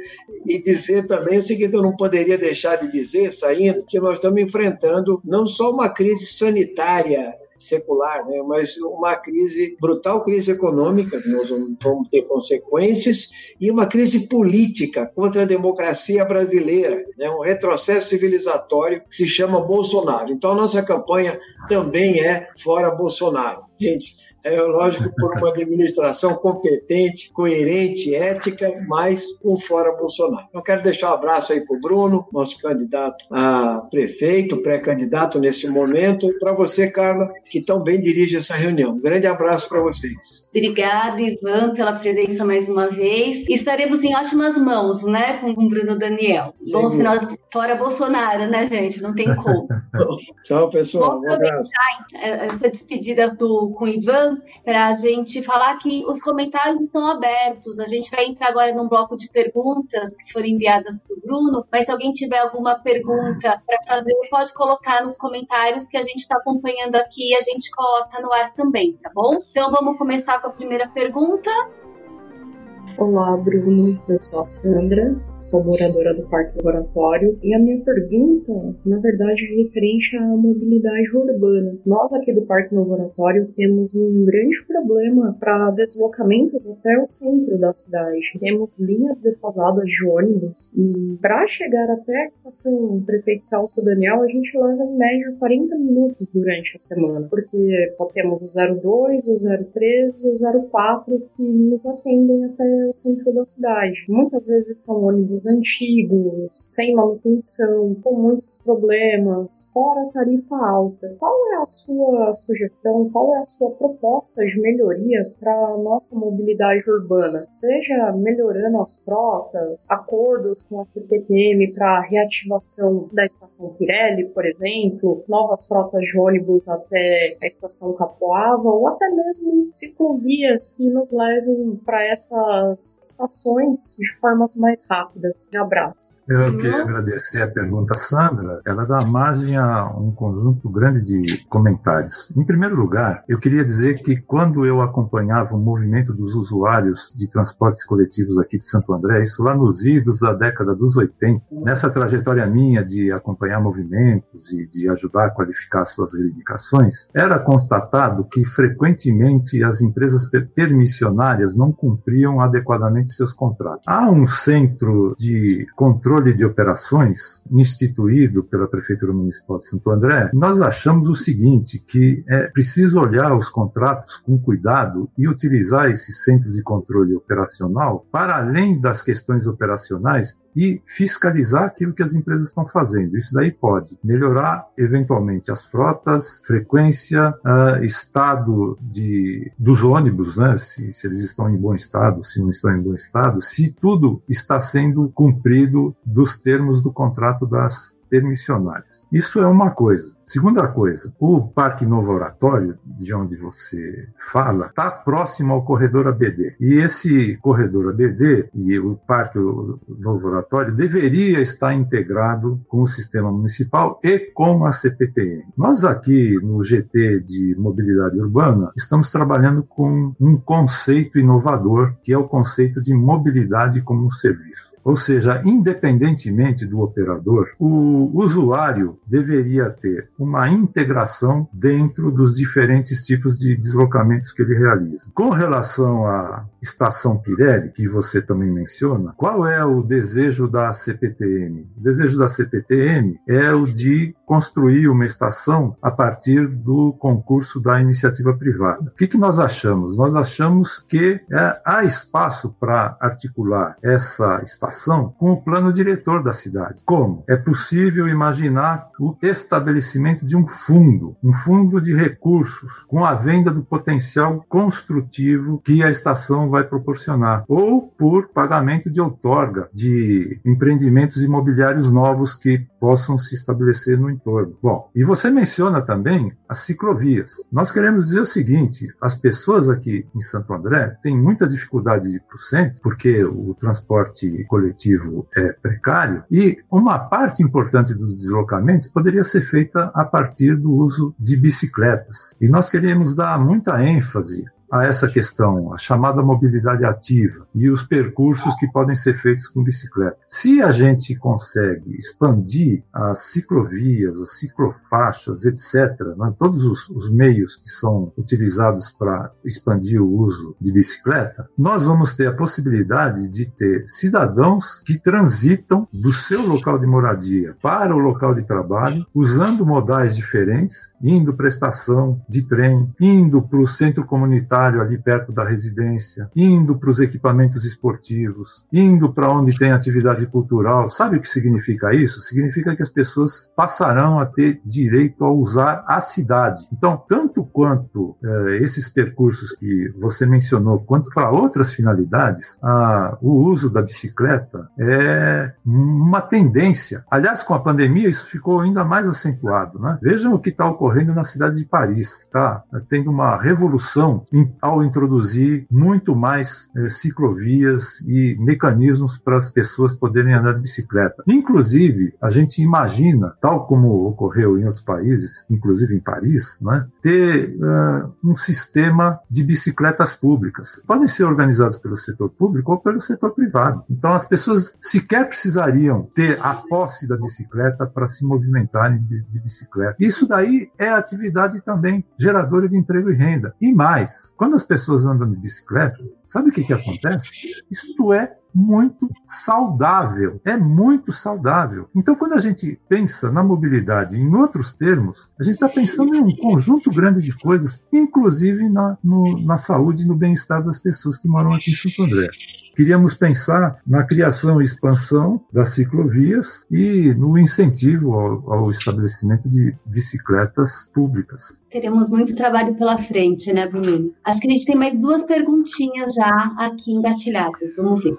e dizer também o seguinte, eu não poderia deixar de dizer, saindo, que nós estamos enfrentando não só uma crise sanitária secular, né? mas uma crise, brutal crise econômica, nós vamos ter consequências, e uma crise política contra a democracia brasileira, né? um retrocesso civilizatório que se chama Bolsonaro. Então, a nossa campanha também é fora Bolsonaro. Gente, é lógico, por uma administração competente, coerente, ética, mas com fora Bolsonaro. Eu quero deixar um abraço aí para o Bruno, nosso candidato a prefeito, pré-candidato nesse momento, e para você, Carla, que tão bem dirige essa reunião. Um grande abraço para vocês. Obrigada, Ivan, pela presença mais uma vez. Estaremos em ótimas mãos, né, com o Bruno Daniel. Bom final de fora Bolsonaro, né, gente? Não tem como. Tchau, pessoal. Vou um abraço. essa despedida do, com o Ivan para a gente falar que os comentários estão abertos. A gente vai entrar agora num bloco de perguntas que foram enviadas para o Bruno, mas se alguém tiver alguma pergunta para fazer, pode colocar nos comentários que a gente está acompanhando aqui e a gente coloca no ar também, tá bom? Então vamos começar com a primeira pergunta. Olá, Bruno. Eu sou a Sandra sou moradora do Parque Laboratório, e a minha pergunta, na verdade, é referente à mobilidade urbana. Nós aqui do Parque Laboratório temos um grande problema para deslocamentos até o centro da cidade. Temos linhas defasadas de ônibus e para chegar até a estação Prefeito Celso Daniel, a gente leva em média 40 minutos durante a semana, porque só temos o 02, o 03 e o 04 que nos atendem até o centro da cidade. Muitas vezes são ônibus ônibus antigos, sem manutenção, com muitos problemas, fora tarifa alta. Qual é a sua sugestão, qual é a sua proposta de melhoria para a nossa mobilidade urbana? Seja melhorando as frotas, acordos com a CPTM para reativação da estação Pirelli, por exemplo, novas frotas de ônibus até a estação Capoava, ou até mesmo ciclovias que nos levem para essas estações de formas mais rápidas. Abraço. Eu queria agradecer a pergunta, Sandra. Ela dá margem a um conjunto grande de comentários. Em primeiro lugar, eu queria dizer que quando eu acompanhava o movimento dos usuários de transportes coletivos aqui de Santo André, isso lá nos idos da década dos 80, nessa trajetória minha de acompanhar movimentos e de ajudar a qualificar suas reivindicações, era constatado que frequentemente as empresas permissionárias não cumpriam adequadamente seus contratos. Há um centro de controle controle de operações instituído pela Prefeitura Municipal de Santo André, nós achamos o seguinte, que é preciso olhar os contratos com cuidado e utilizar esse centro de controle operacional para além das questões operacionais e fiscalizar aquilo que as empresas estão fazendo. Isso daí pode melhorar eventualmente as frotas, frequência, uh, estado de, dos ônibus, né? Se, se, eles estão em bom estado, se não estão em bom estado, se tudo está sendo cumprido dos termos do contrato das permissionárias. Isso é uma coisa. Segunda coisa, o Parque Novo Oratório, de onde você fala, está próximo ao corredor ABD. E esse corredor ABD e o Parque Novo Oratório deveria estar integrado com o sistema municipal e com a CPTM. Nós aqui no GT de Mobilidade Urbana estamos trabalhando com um conceito inovador, que é o conceito de mobilidade como serviço. Ou seja, independentemente do operador, o usuário deveria ter uma integração dentro dos diferentes tipos de deslocamentos que ele realiza. Com relação à estação Pirelli, que você também menciona, qual é o desejo da CPTM? O desejo da CPTM é o de construir uma estação a partir do concurso da iniciativa privada. O que, que nós achamos? Nós achamos que é, há espaço para articular essa estação com o plano diretor da cidade. Como? É possível imaginar o estabelecimento de um fundo, um fundo de recursos, com a venda do potencial construtivo que a estação vai proporcionar, ou por pagamento de outorga de empreendimentos imobiliários novos que possam se estabelecer no entorno. Bom, e você menciona também as ciclovias. Nós queremos dizer o seguinte: as pessoas aqui em Santo André têm muita dificuldade de ir para o centro, porque o transporte coletivo coletivo é precário e uma parte importante dos deslocamentos poderia ser feita a partir do uso de bicicletas. E nós queremos dar muita ênfase a essa questão, a chamada mobilidade ativa e os percursos que podem ser feitos com bicicleta. Se a gente consegue expandir as ciclovias, as ciclofaixas, etc., né, todos os, os meios que são utilizados para expandir o uso de bicicleta, nós vamos ter a possibilidade de ter cidadãos que transitam do seu local de moradia para o local de trabalho, usando modais diferentes, indo para a estação de trem, indo para o centro comunitário ali perto da residência, indo para os equipamentos esportivos, indo para onde tem atividade cultural. Sabe o que significa isso? Significa que as pessoas passarão a ter direito a usar a cidade. Então, tanto quanto eh, esses percursos que você mencionou, quanto para outras finalidades, a, o uso da bicicleta é uma tendência. Aliás, com a pandemia, isso ficou ainda mais acentuado. Né? Vejam o que está ocorrendo na cidade de Paris. Está tendo uma revolução em ao introduzir muito mais é, ciclovias e mecanismos para as pessoas poderem andar de bicicleta. Inclusive, a gente imagina, tal como ocorreu em outros países, inclusive em Paris, né, ter uh, um sistema de bicicletas públicas. Podem ser organizadas pelo setor público ou pelo setor privado. Então, as pessoas sequer precisariam ter a posse da bicicleta para se movimentarem de, de bicicleta. Isso daí é atividade também geradora de emprego e renda. E mais, quando as pessoas andam de bicicleta, sabe o que, que acontece? Isto é muito saudável. É muito saudável. Então, quando a gente pensa na mobilidade em outros termos, a gente está pensando em um conjunto grande de coisas, inclusive na, no, na saúde e no bem-estar das pessoas que moram aqui em Santo André. Queríamos pensar na criação e expansão das ciclovias e no incentivo ao, ao estabelecimento de bicicletas públicas. Teremos muito trabalho pela frente, né, Bruno? Acho que a gente tem mais duas perguntinhas já aqui engatilhadas. Vamos ver.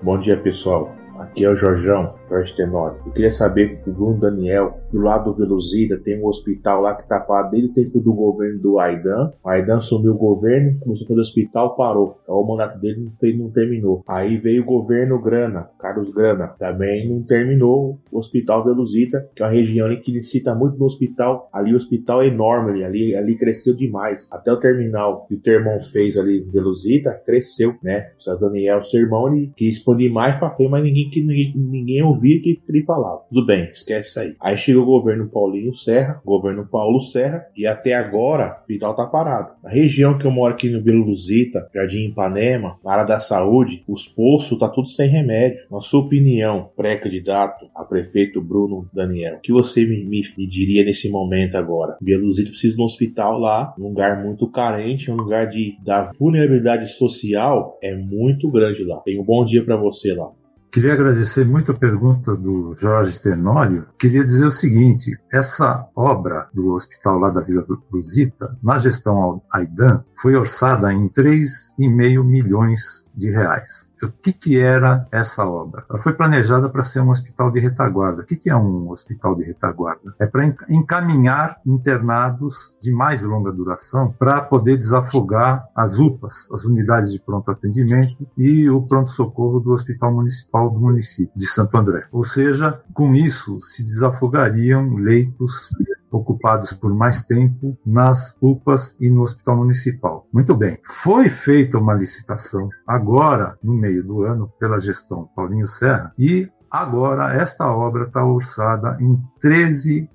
Bom dia, pessoal. Aqui é o Jorjão, Jorge Tenório. Eu queria saber que o Bruno Daniel, do lado do Veluzida, tem um hospital lá que tá parado desde o tempo do governo do Aidan. O Aidan sumiu o governo, começou a fazer hospital, parou. Então, o mandato dele não, fez, não terminou. Aí veio o governo Grana, Carlos Grana, também não terminou o hospital Veluzida, que é uma região ali que necessita muito do hospital. Ali o hospital é enorme, ali, ali cresceu demais. Até o terminal que o Termon fez ali Veluzida, cresceu, né? O Daniel, seu irmão, ele quis expandir mais pra frente, mas ninguém ninguém, ninguém ouvia que ele falava. Tudo bem, esquece isso aí. Aí chegou o governo Paulinho Serra, governo Paulo Serra, e até agora o hospital tá parado. Na região que eu moro aqui no Vila Luzita, Jardim Ipanema, na área da saúde, os poços tá tudo sem remédio. Nós sua opinião, pré-candidato a prefeito Bruno Daniel, o que você me, me, me diria nesse momento agora? Bieluzito precisa de um hospital lá, um lugar muito carente, um lugar de, da vulnerabilidade social é muito grande lá. Tenha um bom dia para você lá. Queria agradecer muito a pergunta do Jorge Tenório. Queria dizer o seguinte: essa obra do hospital lá da Vila Cruzita, na gestão Aidan, foi orçada em 3,5 milhões de reais. O que, que era essa obra? Ela foi planejada para ser um hospital de retaguarda. O que, que é um hospital de retaguarda? É para encaminhar internados de mais longa duração para poder desafogar as UPAs, as unidades de pronto atendimento e o pronto-socorro do Hospital Municipal do município de Santo André. Ou seja, com isso se desafogariam leitos ocupados por mais tempo nas UPAs e no Hospital Municipal. Muito bem, foi feita uma licitação agora, no meio do ano, pela gestão Paulinho Serra, e Agora, esta obra está orçada em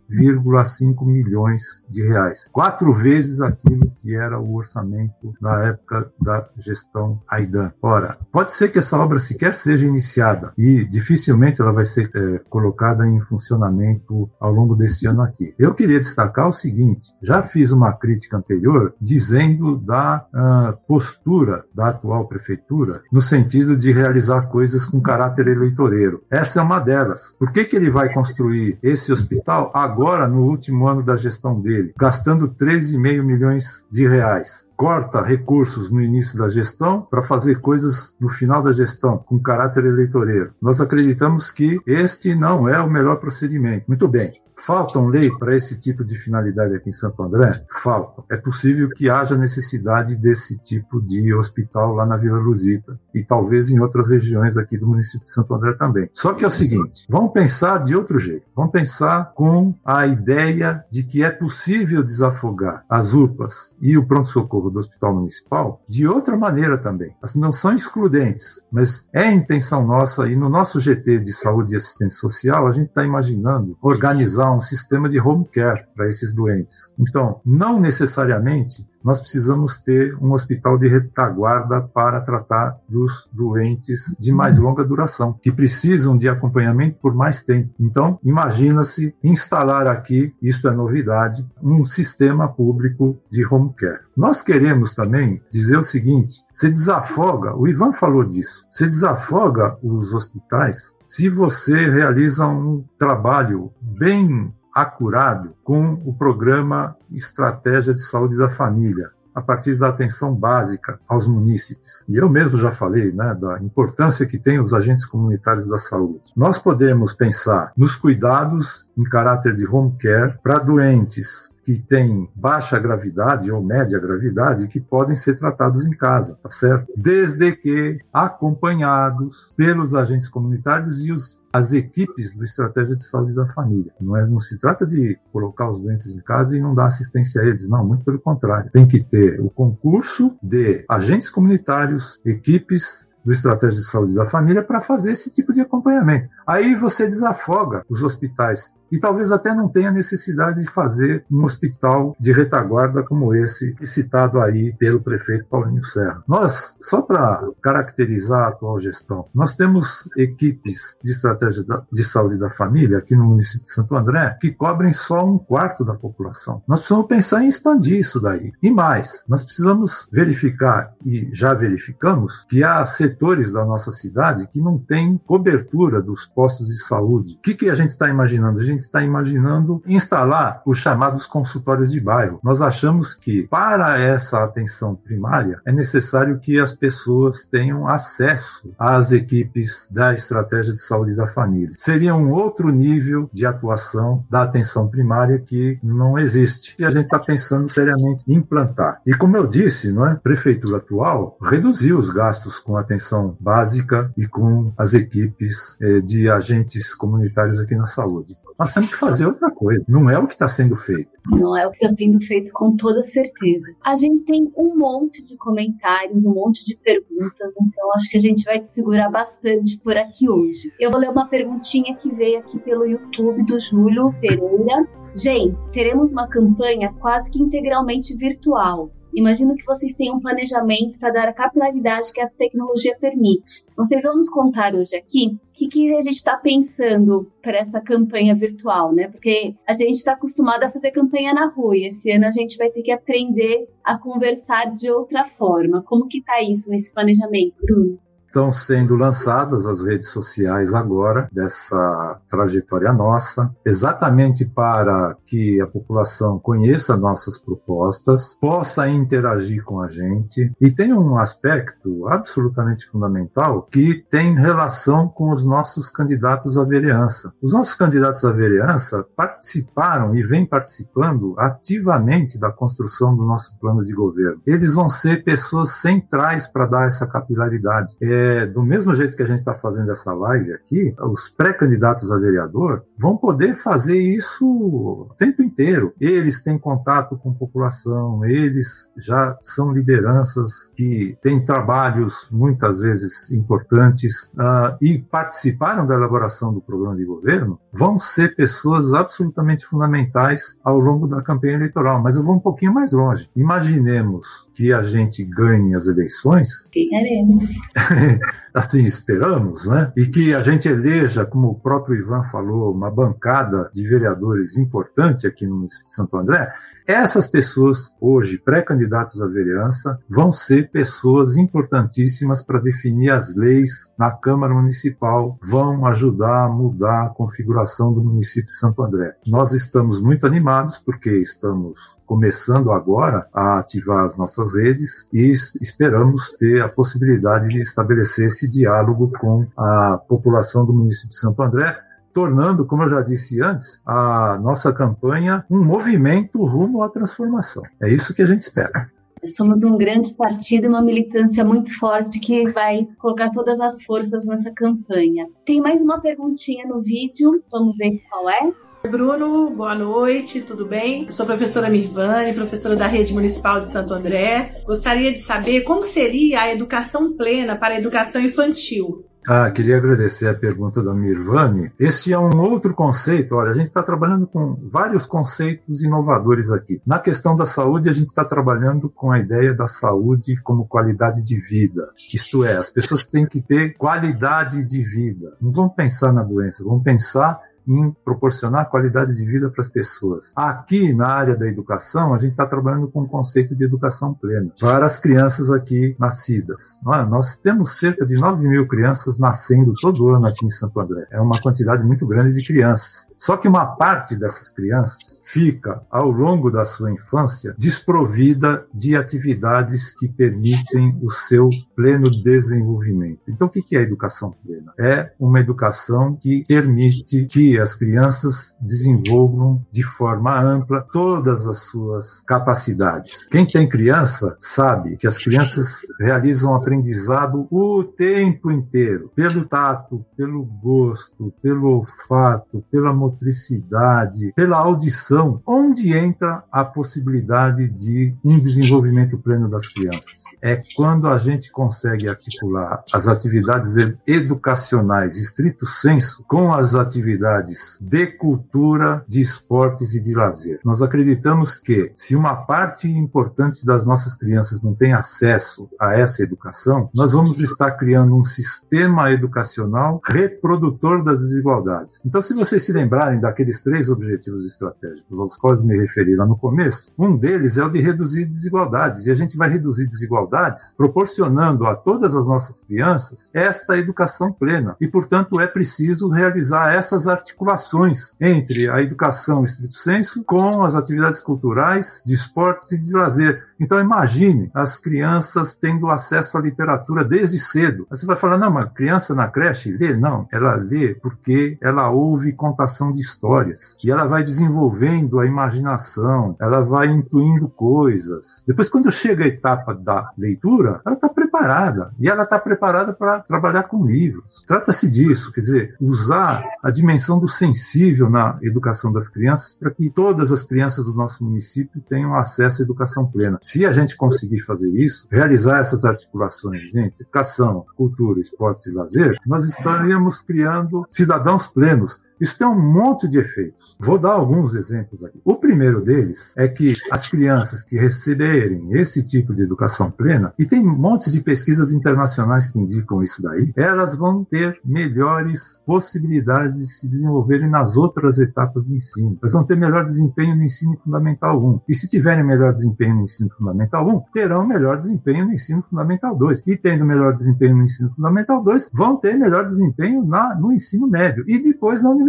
13,5 milhões de reais. Quatro vezes aquilo que era o orçamento na época da gestão Aidan. Ora, pode ser que essa obra sequer seja iniciada e dificilmente ela vai ser é, colocada em funcionamento ao longo desse ano aqui. Eu queria destacar o seguinte: já fiz uma crítica anterior dizendo da uh, postura da atual prefeitura no sentido de realizar coisas com caráter eleitoreiro. Essa é uma delas. Por que, que ele vai construir esse hospital agora, no último ano da gestão dele, gastando 13,5 milhões de reais? Corta recursos no início da gestão para fazer coisas no final da gestão, com caráter eleitoreiro. Nós acreditamos que este não é o melhor procedimento. Muito bem. Faltam lei para esse tipo de finalidade aqui em Santo André? Faltam. É possível que haja necessidade desse tipo de hospital lá na Vila Luzita e talvez em outras regiões aqui do município de Santo André também. Só que é o seguinte, vamos pensar de outro jeito. Vamos pensar com a ideia de que é possível desafogar as UPAs e o pronto-socorro do Hospital Municipal de outra maneira também. Assim, não são excludentes, mas é intenção nossa, e no nosso GT de Saúde e Assistência Social, a gente está imaginando organizar um sistema de home care para esses doentes. Então, não necessariamente nós precisamos ter um hospital de retaguarda para tratar dos doentes de mais longa duração, que precisam de acompanhamento por mais tempo. Então, imagina-se instalar aqui, isto é novidade, um sistema público de home care. Nós queremos também dizer o seguinte: se desafoga, o Ivan falou disso, se desafoga os hospitais se você realiza um trabalho bem acurado com o programa Estratégia de Saúde da Família, a partir da atenção básica aos munícipes. E eu mesmo já falei né, da importância que tem os agentes comunitários da saúde. Nós podemos pensar nos cuidados em caráter de home care para doentes que têm baixa gravidade ou média gravidade que podem ser tratados em casa, tá certo? Desde que acompanhados pelos agentes comunitários e os, as equipes do Estratégia de Saúde da Família. Não, é, não se trata de colocar os doentes em casa e não dar assistência a eles, não, muito pelo contrário. Tem que ter o concurso de agentes comunitários, equipes do Estratégia de Saúde da Família para fazer esse tipo de acompanhamento. Aí você desafoga os hospitais e talvez até não tenha necessidade de fazer um hospital de retaguarda como esse citado aí pelo prefeito Paulinho Serra. Nós, só para caracterizar a atual gestão, nós temos equipes de estratégia de saúde da família aqui no município de Santo André que cobrem só um quarto da população. Nós precisamos pensar em expandir isso daí. E mais, nós precisamos verificar, e já verificamos, que há setores da nossa cidade que não têm cobertura dos postos de saúde. O que, que a gente está imaginando? A gente gente está imaginando instalar os chamados consultórios de bairro. Nós achamos que para essa atenção primária é necessário que as pessoas tenham acesso às equipes da estratégia de saúde da família. Seria um outro nível de atuação da atenção primária que não existe e a gente está pensando seriamente em implantar. E como eu disse, não é? A prefeitura atual reduziu os gastos com atenção básica e com as equipes eh, de agentes comunitários aqui na saúde. Nós temos que fazer outra coisa. Não é o que está sendo feito. Não é o que está sendo feito com toda certeza. A gente tem um monte de comentários, um monte de perguntas, então acho que a gente vai te segurar bastante por aqui hoje. Eu vou ler uma perguntinha que veio aqui pelo YouTube do Júlio Pereira. Gente, teremos uma campanha quase que integralmente virtual imagino que vocês tenham um planejamento para dar a capilaridade que a tecnologia permite. Vocês vão nos contar hoje aqui o que, que a gente está pensando para essa campanha virtual, né? Porque a gente está acostumado a fazer campanha na rua e esse ano a gente vai ter que aprender a conversar de outra forma. Como que está isso nesse planejamento, Bruno? Estão sendo lançadas as redes sociais agora dessa trajetória nossa, exatamente para que a população conheça nossas propostas, possa interagir com a gente e tem um aspecto absolutamente fundamental que tem relação com os nossos candidatos à vereança. Os nossos candidatos à vereança participaram e vêm participando ativamente da construção do nosso plano de governo. Eles vão ser pessoas centrais para dar essa capilaridade. É, é, do mesmo jeito que a gente está fazendo essa live aqui, os pré-candidatos a vereador vão poder fazer isso o tempo inteiro. Eles têm contato com a população, eles já são lideranças que têm trabalhos muitas vezes importantes uh, e participaram da elaboração do programa de governo, vão ser pessoas absolutamente fundamentais ao longo da campanha eleitoral. Mas eu vou um pouquinho mais longe. Imaginemos que a gente ganhe as eleições. Ganharemos. assim esperamos, né? E que a gente eleja, como o próprio Ivan falou, uma bancada de vereadores importante aqui no município de Santo André, essas pessoas, hoje pré-candidatos à vereança, vão ser pessoas importantíssimas para definir as leis na Câmara Municipal, vão ajudar a mudar a configuração do município de Santo André. Nós estamos muito animados porque estamos começando agora a ativar as nossas redes e esperamos ter a possibilidade de estabelecer esse diálogo com a população do município de Santo André, tornando, como eu já disse antes, a nossa campanha um movimento rumo à transformação. É isso que a gente espera. Somos um grande partido e uma militância muito forte que vai colocar todas as forças nessa campanha. Tem mais uma perguntinha no vídeo, vamos ver qual é. Bruno, boa noite, tudo bem? Eu sou professora Mirvane, professora da Rede Municipal de Santo André. Gostaria de saber como seria a educação plena para a educação infantil. Ah, queria agradecer a pergunta da Mirvani. Esse é um outro conceito. Olha, a gente está trabalhando com vários conceitos inovadores aqui. Na questão da saúde, a gente está trabalhando com a ideia da saúde como qualidade de vida. Isto é, as pessoas têm que ter qualidade de vida. Não vamos pensar na doença, vamos pensar em proporcionar qualidade de vida para as pessoas. Aqui, na área da educação, a gente está trabalhando com o conceito de educação plena para as crianças aqui nascidas. É? Nós temos cerca de 9 mil crianças nascendo todo ano aqui em Santo André. É uma quantidade muito grande de crianças. Só que uma parte dessas crianças fica, ao longo da sua infância, desprovida de atividades que permitem o seu pleno desenvolvimento. Então, o que é educação plena? É uma educação que permite que as crianças desenvolvam de forma ampla todas as suas capacidades. Quem tem criança sabe que as crianças realizam aprendizado o tempo inteiro, pelo tato, pelo gosto, pelo olfato, pela motricidade, pela audição, onde entra a possibilidade de um desenvolvimento pleno das crianças. É quando a gente consegue articular as atividades educacionais estrito senso com as atividades atividades de cultura, de esportes e de lazer. Nós acreditamos que se uma parte importante das nossas crianças não tem acesso a essa educação, nós vamos estar criando um sistema educacional reprodutor das desigualdades. Então, se vocês se lembrarem daqueles três objetivos estratégicos aos quais me referi lá no começo, um deles é o de reduzir desigualdades. E a gente vai reduzir desigualdades proporcionando a todas as nossas crianças esta educação plena. E, portanto, é preciso realizar essas articulações articulações entre a educação estrito senso com as atividades culturais, de esportes e de lazer. Então imagine as crianças tendo acesso à literatura desde cedo. Você vai falar, não, mas criança na creche lê? Não, ela lê porque ela ouve contação de histórias e ela vai desenvolvendo a imaginação, ela vai intuindo coisas. Depois, quando chega a etapa da leitura, ela está preparada e ela está preparada para trabalhar com livros. Trata-se disso, quer dizer, usar a dimensão do sensível na educação das crianças para que todas as crianças do nosso município tenham acesso à educação plena. Se a gente conseguir fazer isso, realizar essas articulações entre educação, cultura, esportes e lazer, nós estaríamos criando cidadãos plenos. Isso tem um monte de efeitos. Vou dar alguns exemplos aqui. O primeiro deles é que as crianças que receberem esse tipo de educação plena, e tem montes de pesquisas internacionais que indicam isso daí, elas vão ter melhores possibilidades de se desenvolverem nas outras etapas do ensino. Elas vão ter melhor desempenho no ensino fundamental 1. E se tiverem melhor desempenho no ensino fundamental 1, terão melhor desempenho no ensino fundamental 2. E tendo melhor desempenho no ensino fundamental 2, vão ter melhor desempenho na, no ensino médio. E depois na universidade.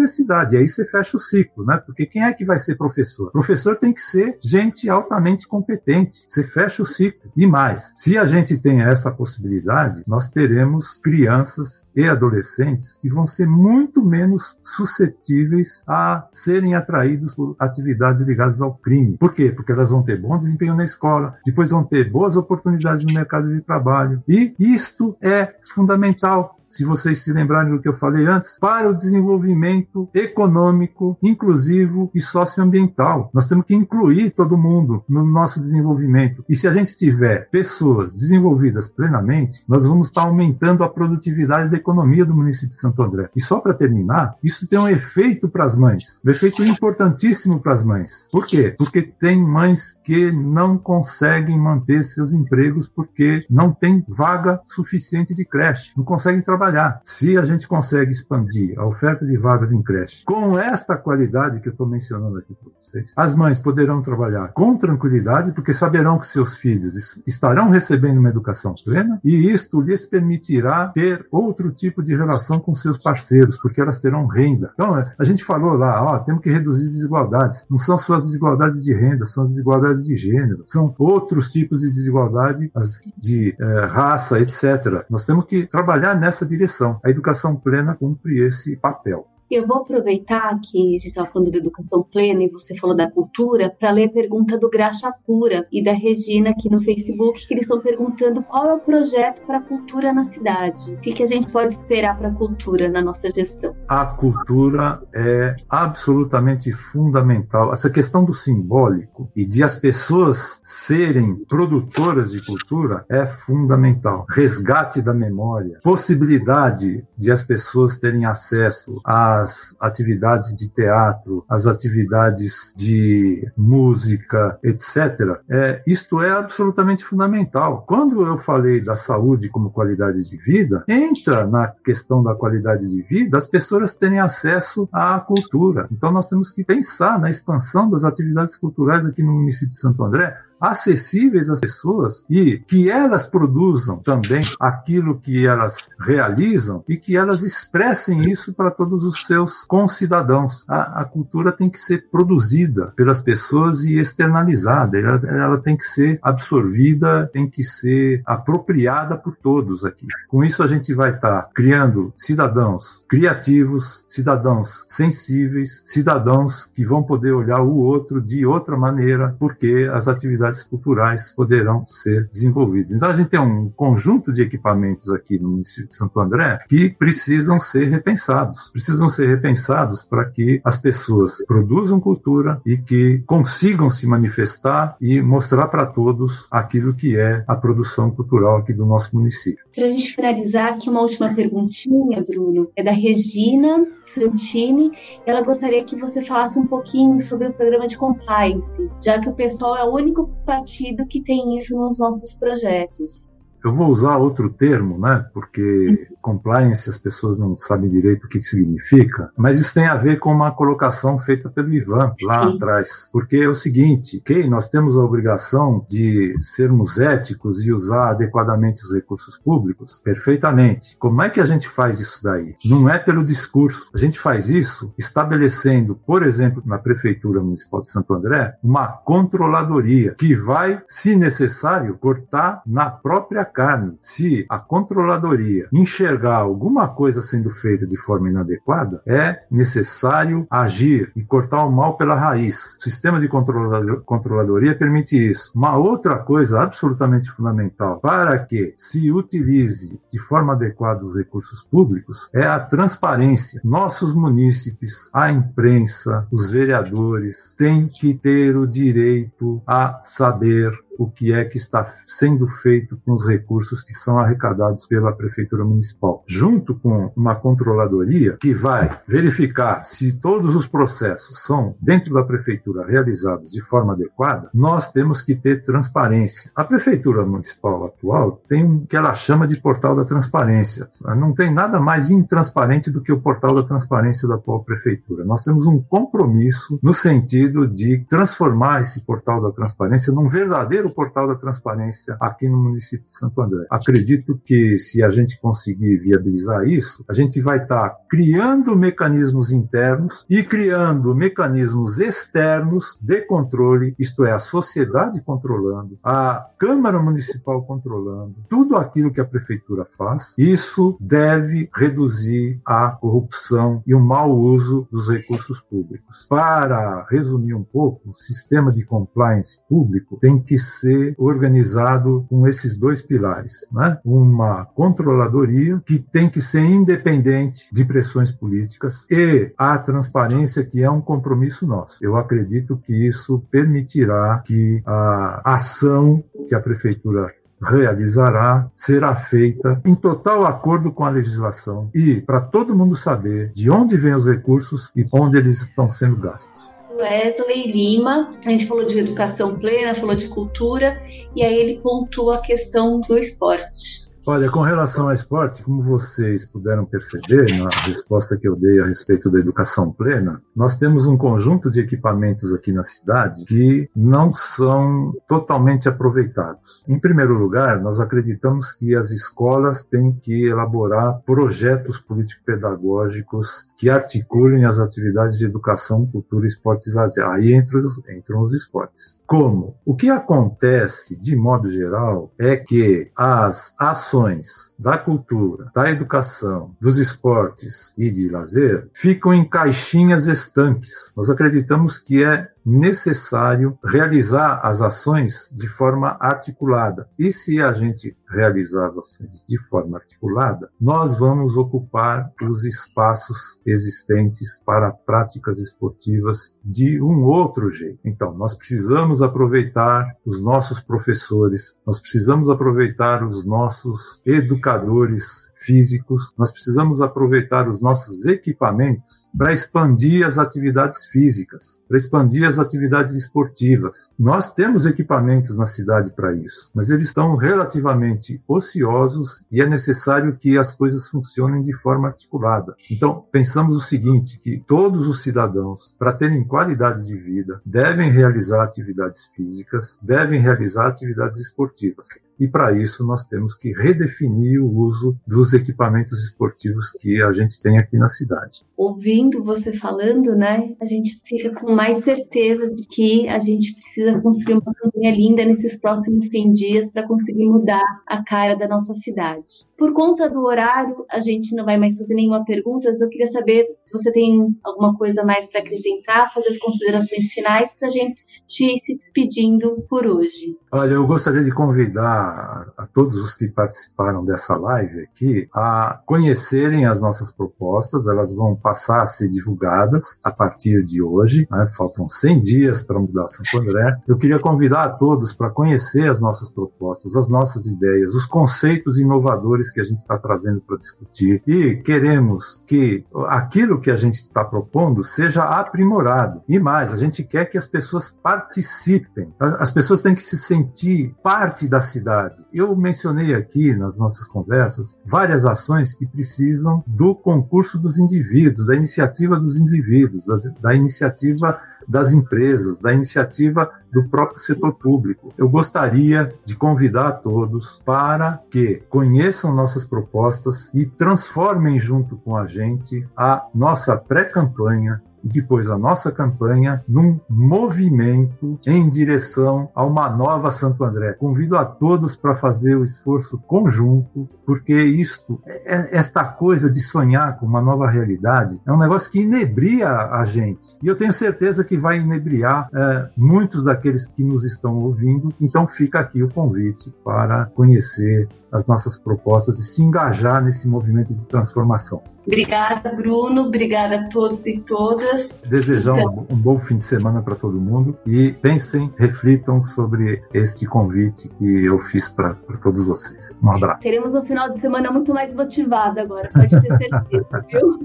E aí você fecha o ciclo, né? Porque quem é que vai ser professor? professor tem que ser gente altamente competente. Você fecha o ciclo. E mais, se a gente tem essa possibilidade, nós teremos crianças e adolescentes que vão ser muito menos suscetíveis a serem atraídos por atividades ligadas ao crime. Por quê? Porque elas vão ter bom desempenho na escola, depois vão ter boas oportunidades no mercado de trabalho. E isto é fundamental se vocês se lembrarem do que eu falei antes, para o desenvolvimento econômico, inclusivo e socioambiental. Nós temos que incluir todo mundo no nosso desenvolvimento. E se a gente tiver pessoas desenvolvidas plenamente, nós vamos estar aumentando a produtividade da economia do município de Santo André. E só para terminar, isso tem um efeito para as mães, um efeito importantíssimo para as mães. Por quê? Porque tem mães que não conseguem manter seus empregos porque não tem vaga suficiente de creche, não conseguem trabalhar trabalhar. Se a gente consegue expandir a oferta de vagas em creche com esta qualidade que eu estou mencionando aqui para vocês, as mães poderão trabalhar com tranquilidade, porque saberão que seus filhos estarão recebendo uma educação plena e isto lhes permitirá ter outro tipo de relação com seus parceiros, porque elas terão renda. Então, a gente falou lá, ó, temos que reduzir desigualdades. Não são só as desigualdades de renda, são as desigualdades de gênero, são outros tipos de desigualdade, as de eh, raça, etc. Nós temos que trabalhar nessa direção. A educação plena cumpre esse papel. Eu vou aproveitar que a gente estava falando de educação plena e você falou da cultura para ler a pergunta do Graxa Pura e da Regina aqui no Facebook, que eles estão perguntando qual é o projeto para a cultura na cidade. O que, que a gente pode esperar para a cultura na nossa gestão? A cultura é absolutamente fundamental. Essa questão do simbólico e de as pessoas serem produtoras de cultura é fundamental. Resgate da memória, possibilidade de as pessoas terem acesso a as atividades de teatro, as atividades de música, etc. É, isto é absolutamente fundamental. Quando eu falei da saúde como qualidade de vida, entra na questão da qualidade de vida as pessoas terem acesso à cultura. Então nós temos que pensar na expansão das atividades culturais aqui no município de Santo André, acessíveis às pessoas e que elas produzam também aquilo que elas realizam e que elas expressem isso para todos os seus concidadãos. A, a, cultura tem que ser produzida pelas pessoas e externalizada, ela, ela tem que ser absorvida, tem que ser apropriada por todos aqui. Com isso, a gente vai estar tá criando cidadãos criativos, cidadãos sensíveis, cidadãos que vão poder olhar o outro de outra maneira, porque as atividades atividades culturais poderão ser desenvolvidas. Então a gente tem um conjunto de equipamentos aqui no município de Santo André que precisam ser repensados. Precisam ser repensados para que as pessoas produzam cultura e que consigam se manifestar e mostrar para todos aquilo que é a produção cultural aqui do nosso município. Para a gente finalizar, aqui uma última perguntinha, Bruno, é da Regina Santini. Ela gostaria que você falasse um pouquinho sobre o programa de compliance, já que o pessoal é o único partido que tem isso nos nossos projetos. Eu vou usar outro termo, né? Porque compliance as pessoas não sabem direito o que significa, mas isso tem a ver com uma colocação feita pelo Ivan lá Sim. atrás. Porque é o seguinte, ok, nós temos a obrigação de sermos éticos e usar adequadamente os recursos públicos, perfeitamente. Como é que a gente faz isso daí? Não é pelo discurso. A gente faz isso estabelecendo, por exemplo, na Prefeitura Municipal de Santo André, uma controladoria que vai, se necessário, cortar na própria carne, se a controladoria enxergar alguma coisa sendo feita de forma inadequada, é necessário agir e cortar o mal pela raiz. O sistema de controladoria permite isso. Uma outra coisa absolutamente fundamental para que se utilize de forma adequada os recursos públicos é a transparência. Nossos munícipes, a imprensa, os vereadores têm que ter o direito a saber o que é que está sendo feito com os recursos que são arrecadados pela Prefeitura Municipal, junto com uma controladoria que vai verificar se todos os processos são, dentro da Prefeitura, realizados de forma adequada, nós temos que ter transparência. A Prefeitura Municipal atual tem o que ela chama de portal da transparência. Não tem nada mais intransparente do que o portal da transparência da atual Prefeitura. Nós temos um compromisso no sentido de transformar esse portal da transparência num verdadeiro portal da transparência aqui no município de Santo André. Acredito que se a gente conseguir viabilizar isso, a gente vai estar tá criando mecanismos internos e criando mecanismos externos de controle, isto é, a sociedade controlando, a Câmara Municipal controlando, tudo aquilo que a prefeitura faz, isso deve reduzir a corrupção e o mau uso dos recursos públicos. Para resumir um pouco, o sistema de compliance público tem que ser organizado com esses dois pilares, né? Uma controladoria que tem que ser independente de pressões políticas e a transparência que é um compromisso nosso. Eu acredito que isso permitirá que a ação que a prefeitura realizará será feita em total acordo com a legislação e para todo mundo saber de onde vêm os recursos e onde eles estão sendo gastos. Wesley Lima, a gente falou de educação plena, falou de cultura, e aí ele pontua a questão do esporte. Olha, com relação ao esporte, como vocês puderam perceber na resposta que eu dei a respeito da educação plena, nós temos um conjunto de equipamentos aqui na cidade que não são totalmente aproveitados. Em primeiro lugar, nós acreditamos que as escolas têm que elaborar projetos político-pedagógicos que articulem as atividades de educação, cultura, esportes e lazer. Aí entram, entram os esportes. Como? O que acontece, de modo geral, é que as ações ações da cultura, da educação, dos esportes e de lazer ficam em caixinhas estanques. Nós acreditamos que é necessário realizar as ações de forma articulada. E se a gente realizar as ações de forma articulada, nós vamos ocupar os espaços existentes para práticas esportivas de um outro jeito. Então, nós precisamos aproveitar os nossos professores, nós precisamos aproveitar os nossos educadores físicos, nós precisamos aproveitar os nossos equipamentos para expandir as atividades físicas, para expandir as atividades esportivas. Nós temos equipamentos na cidade para isso, mas eles estão relativamente ociosos e é necessário que as coisas funcionem de forma articulada. Então, pensamos o seguinte, que todos os cidadãos, para terem qualidade de vida, devem realizar atividades físicas, devem realizar atividades esportivas. E para isso nós temos que redefinir o uso dos equipamentos esportivos que a gente tem aqui na cidade. Ouvindo você falando, né, a gente fica com mais certeza de que a gente precisa construir uma campanha linda nesses próximos 100 dias para conseguir mudar a cara da nossa cidade. Por conta do horário, a gente não vai mais fazer nenhuma pergunta, eu queria saber se você tem alguma coisa mais para acrescentar, fazer as considerações finais para a gente ir se despedindo por hoje. Olha, eu gostaria de convidar a todos os que participaram dessa live aqui a conhecerem as nossas propostas, elas vão passar a ser divulgadas a partir de hoje, né? faltam 100 dias para mudar Santo André. Eu queria convidar a todos para conhecer as nossas propostas, as nossas ideias, os conceitos inovadores que a gente está trazendo para discutir e queremos que aquilo que a gente está propondo seja aprimorado. E mais, a gente quer que as pessoas participem, as pessoas têm que se sentir parte da cidade. Eu mencionei aqui nas nossas conversas várias ações que precisam do concurso dos indivíduos, da iniciativa dos indivíduos, da iniciativa das empresas, da iniciativa do próprio setor público. Eu gostaria de convidar a todos para que conheçam nossas propostas e transformem junto com a gente a nossa pré-campanha e depois a nossa campanha num movimento em direção a uma nova Santo André. Convido a todos para fazer o esforço conjunto, porque isto, é, é, esta coisa de sonhar com uma nova realidade, é um negócio que inebria a gente. E eu tenho certeza que vai inebriar é, muitos daqueles que nos estão ouvindo. Então fica aqui o convite para conhecer as nossas propostas e se engajar nesse movimento de transformação. Obrigada, Bruno. Obrigada a todos e todas. Desejar então... um, um bom fim de semana para todo mundo e pensem, reflitam sobre este convite que eu fiz para todos vocês. Um abraço. Teremos um final de semana muito mais motivado agora, pode ter certeza, viu?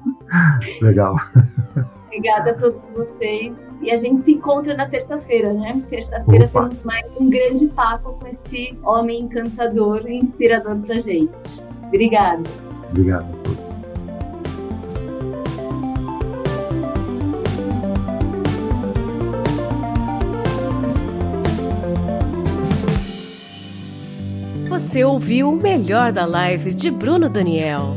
Legal. Obrigada a todos vocês. E a gente se encontra na terça-feira, né? Terça-feira temos mais um grande papo com esse homem encantador e inspirador pra gente. Obrigada. Obrigado a todos. Você ouviu o melhor da live de Bruno Daniel.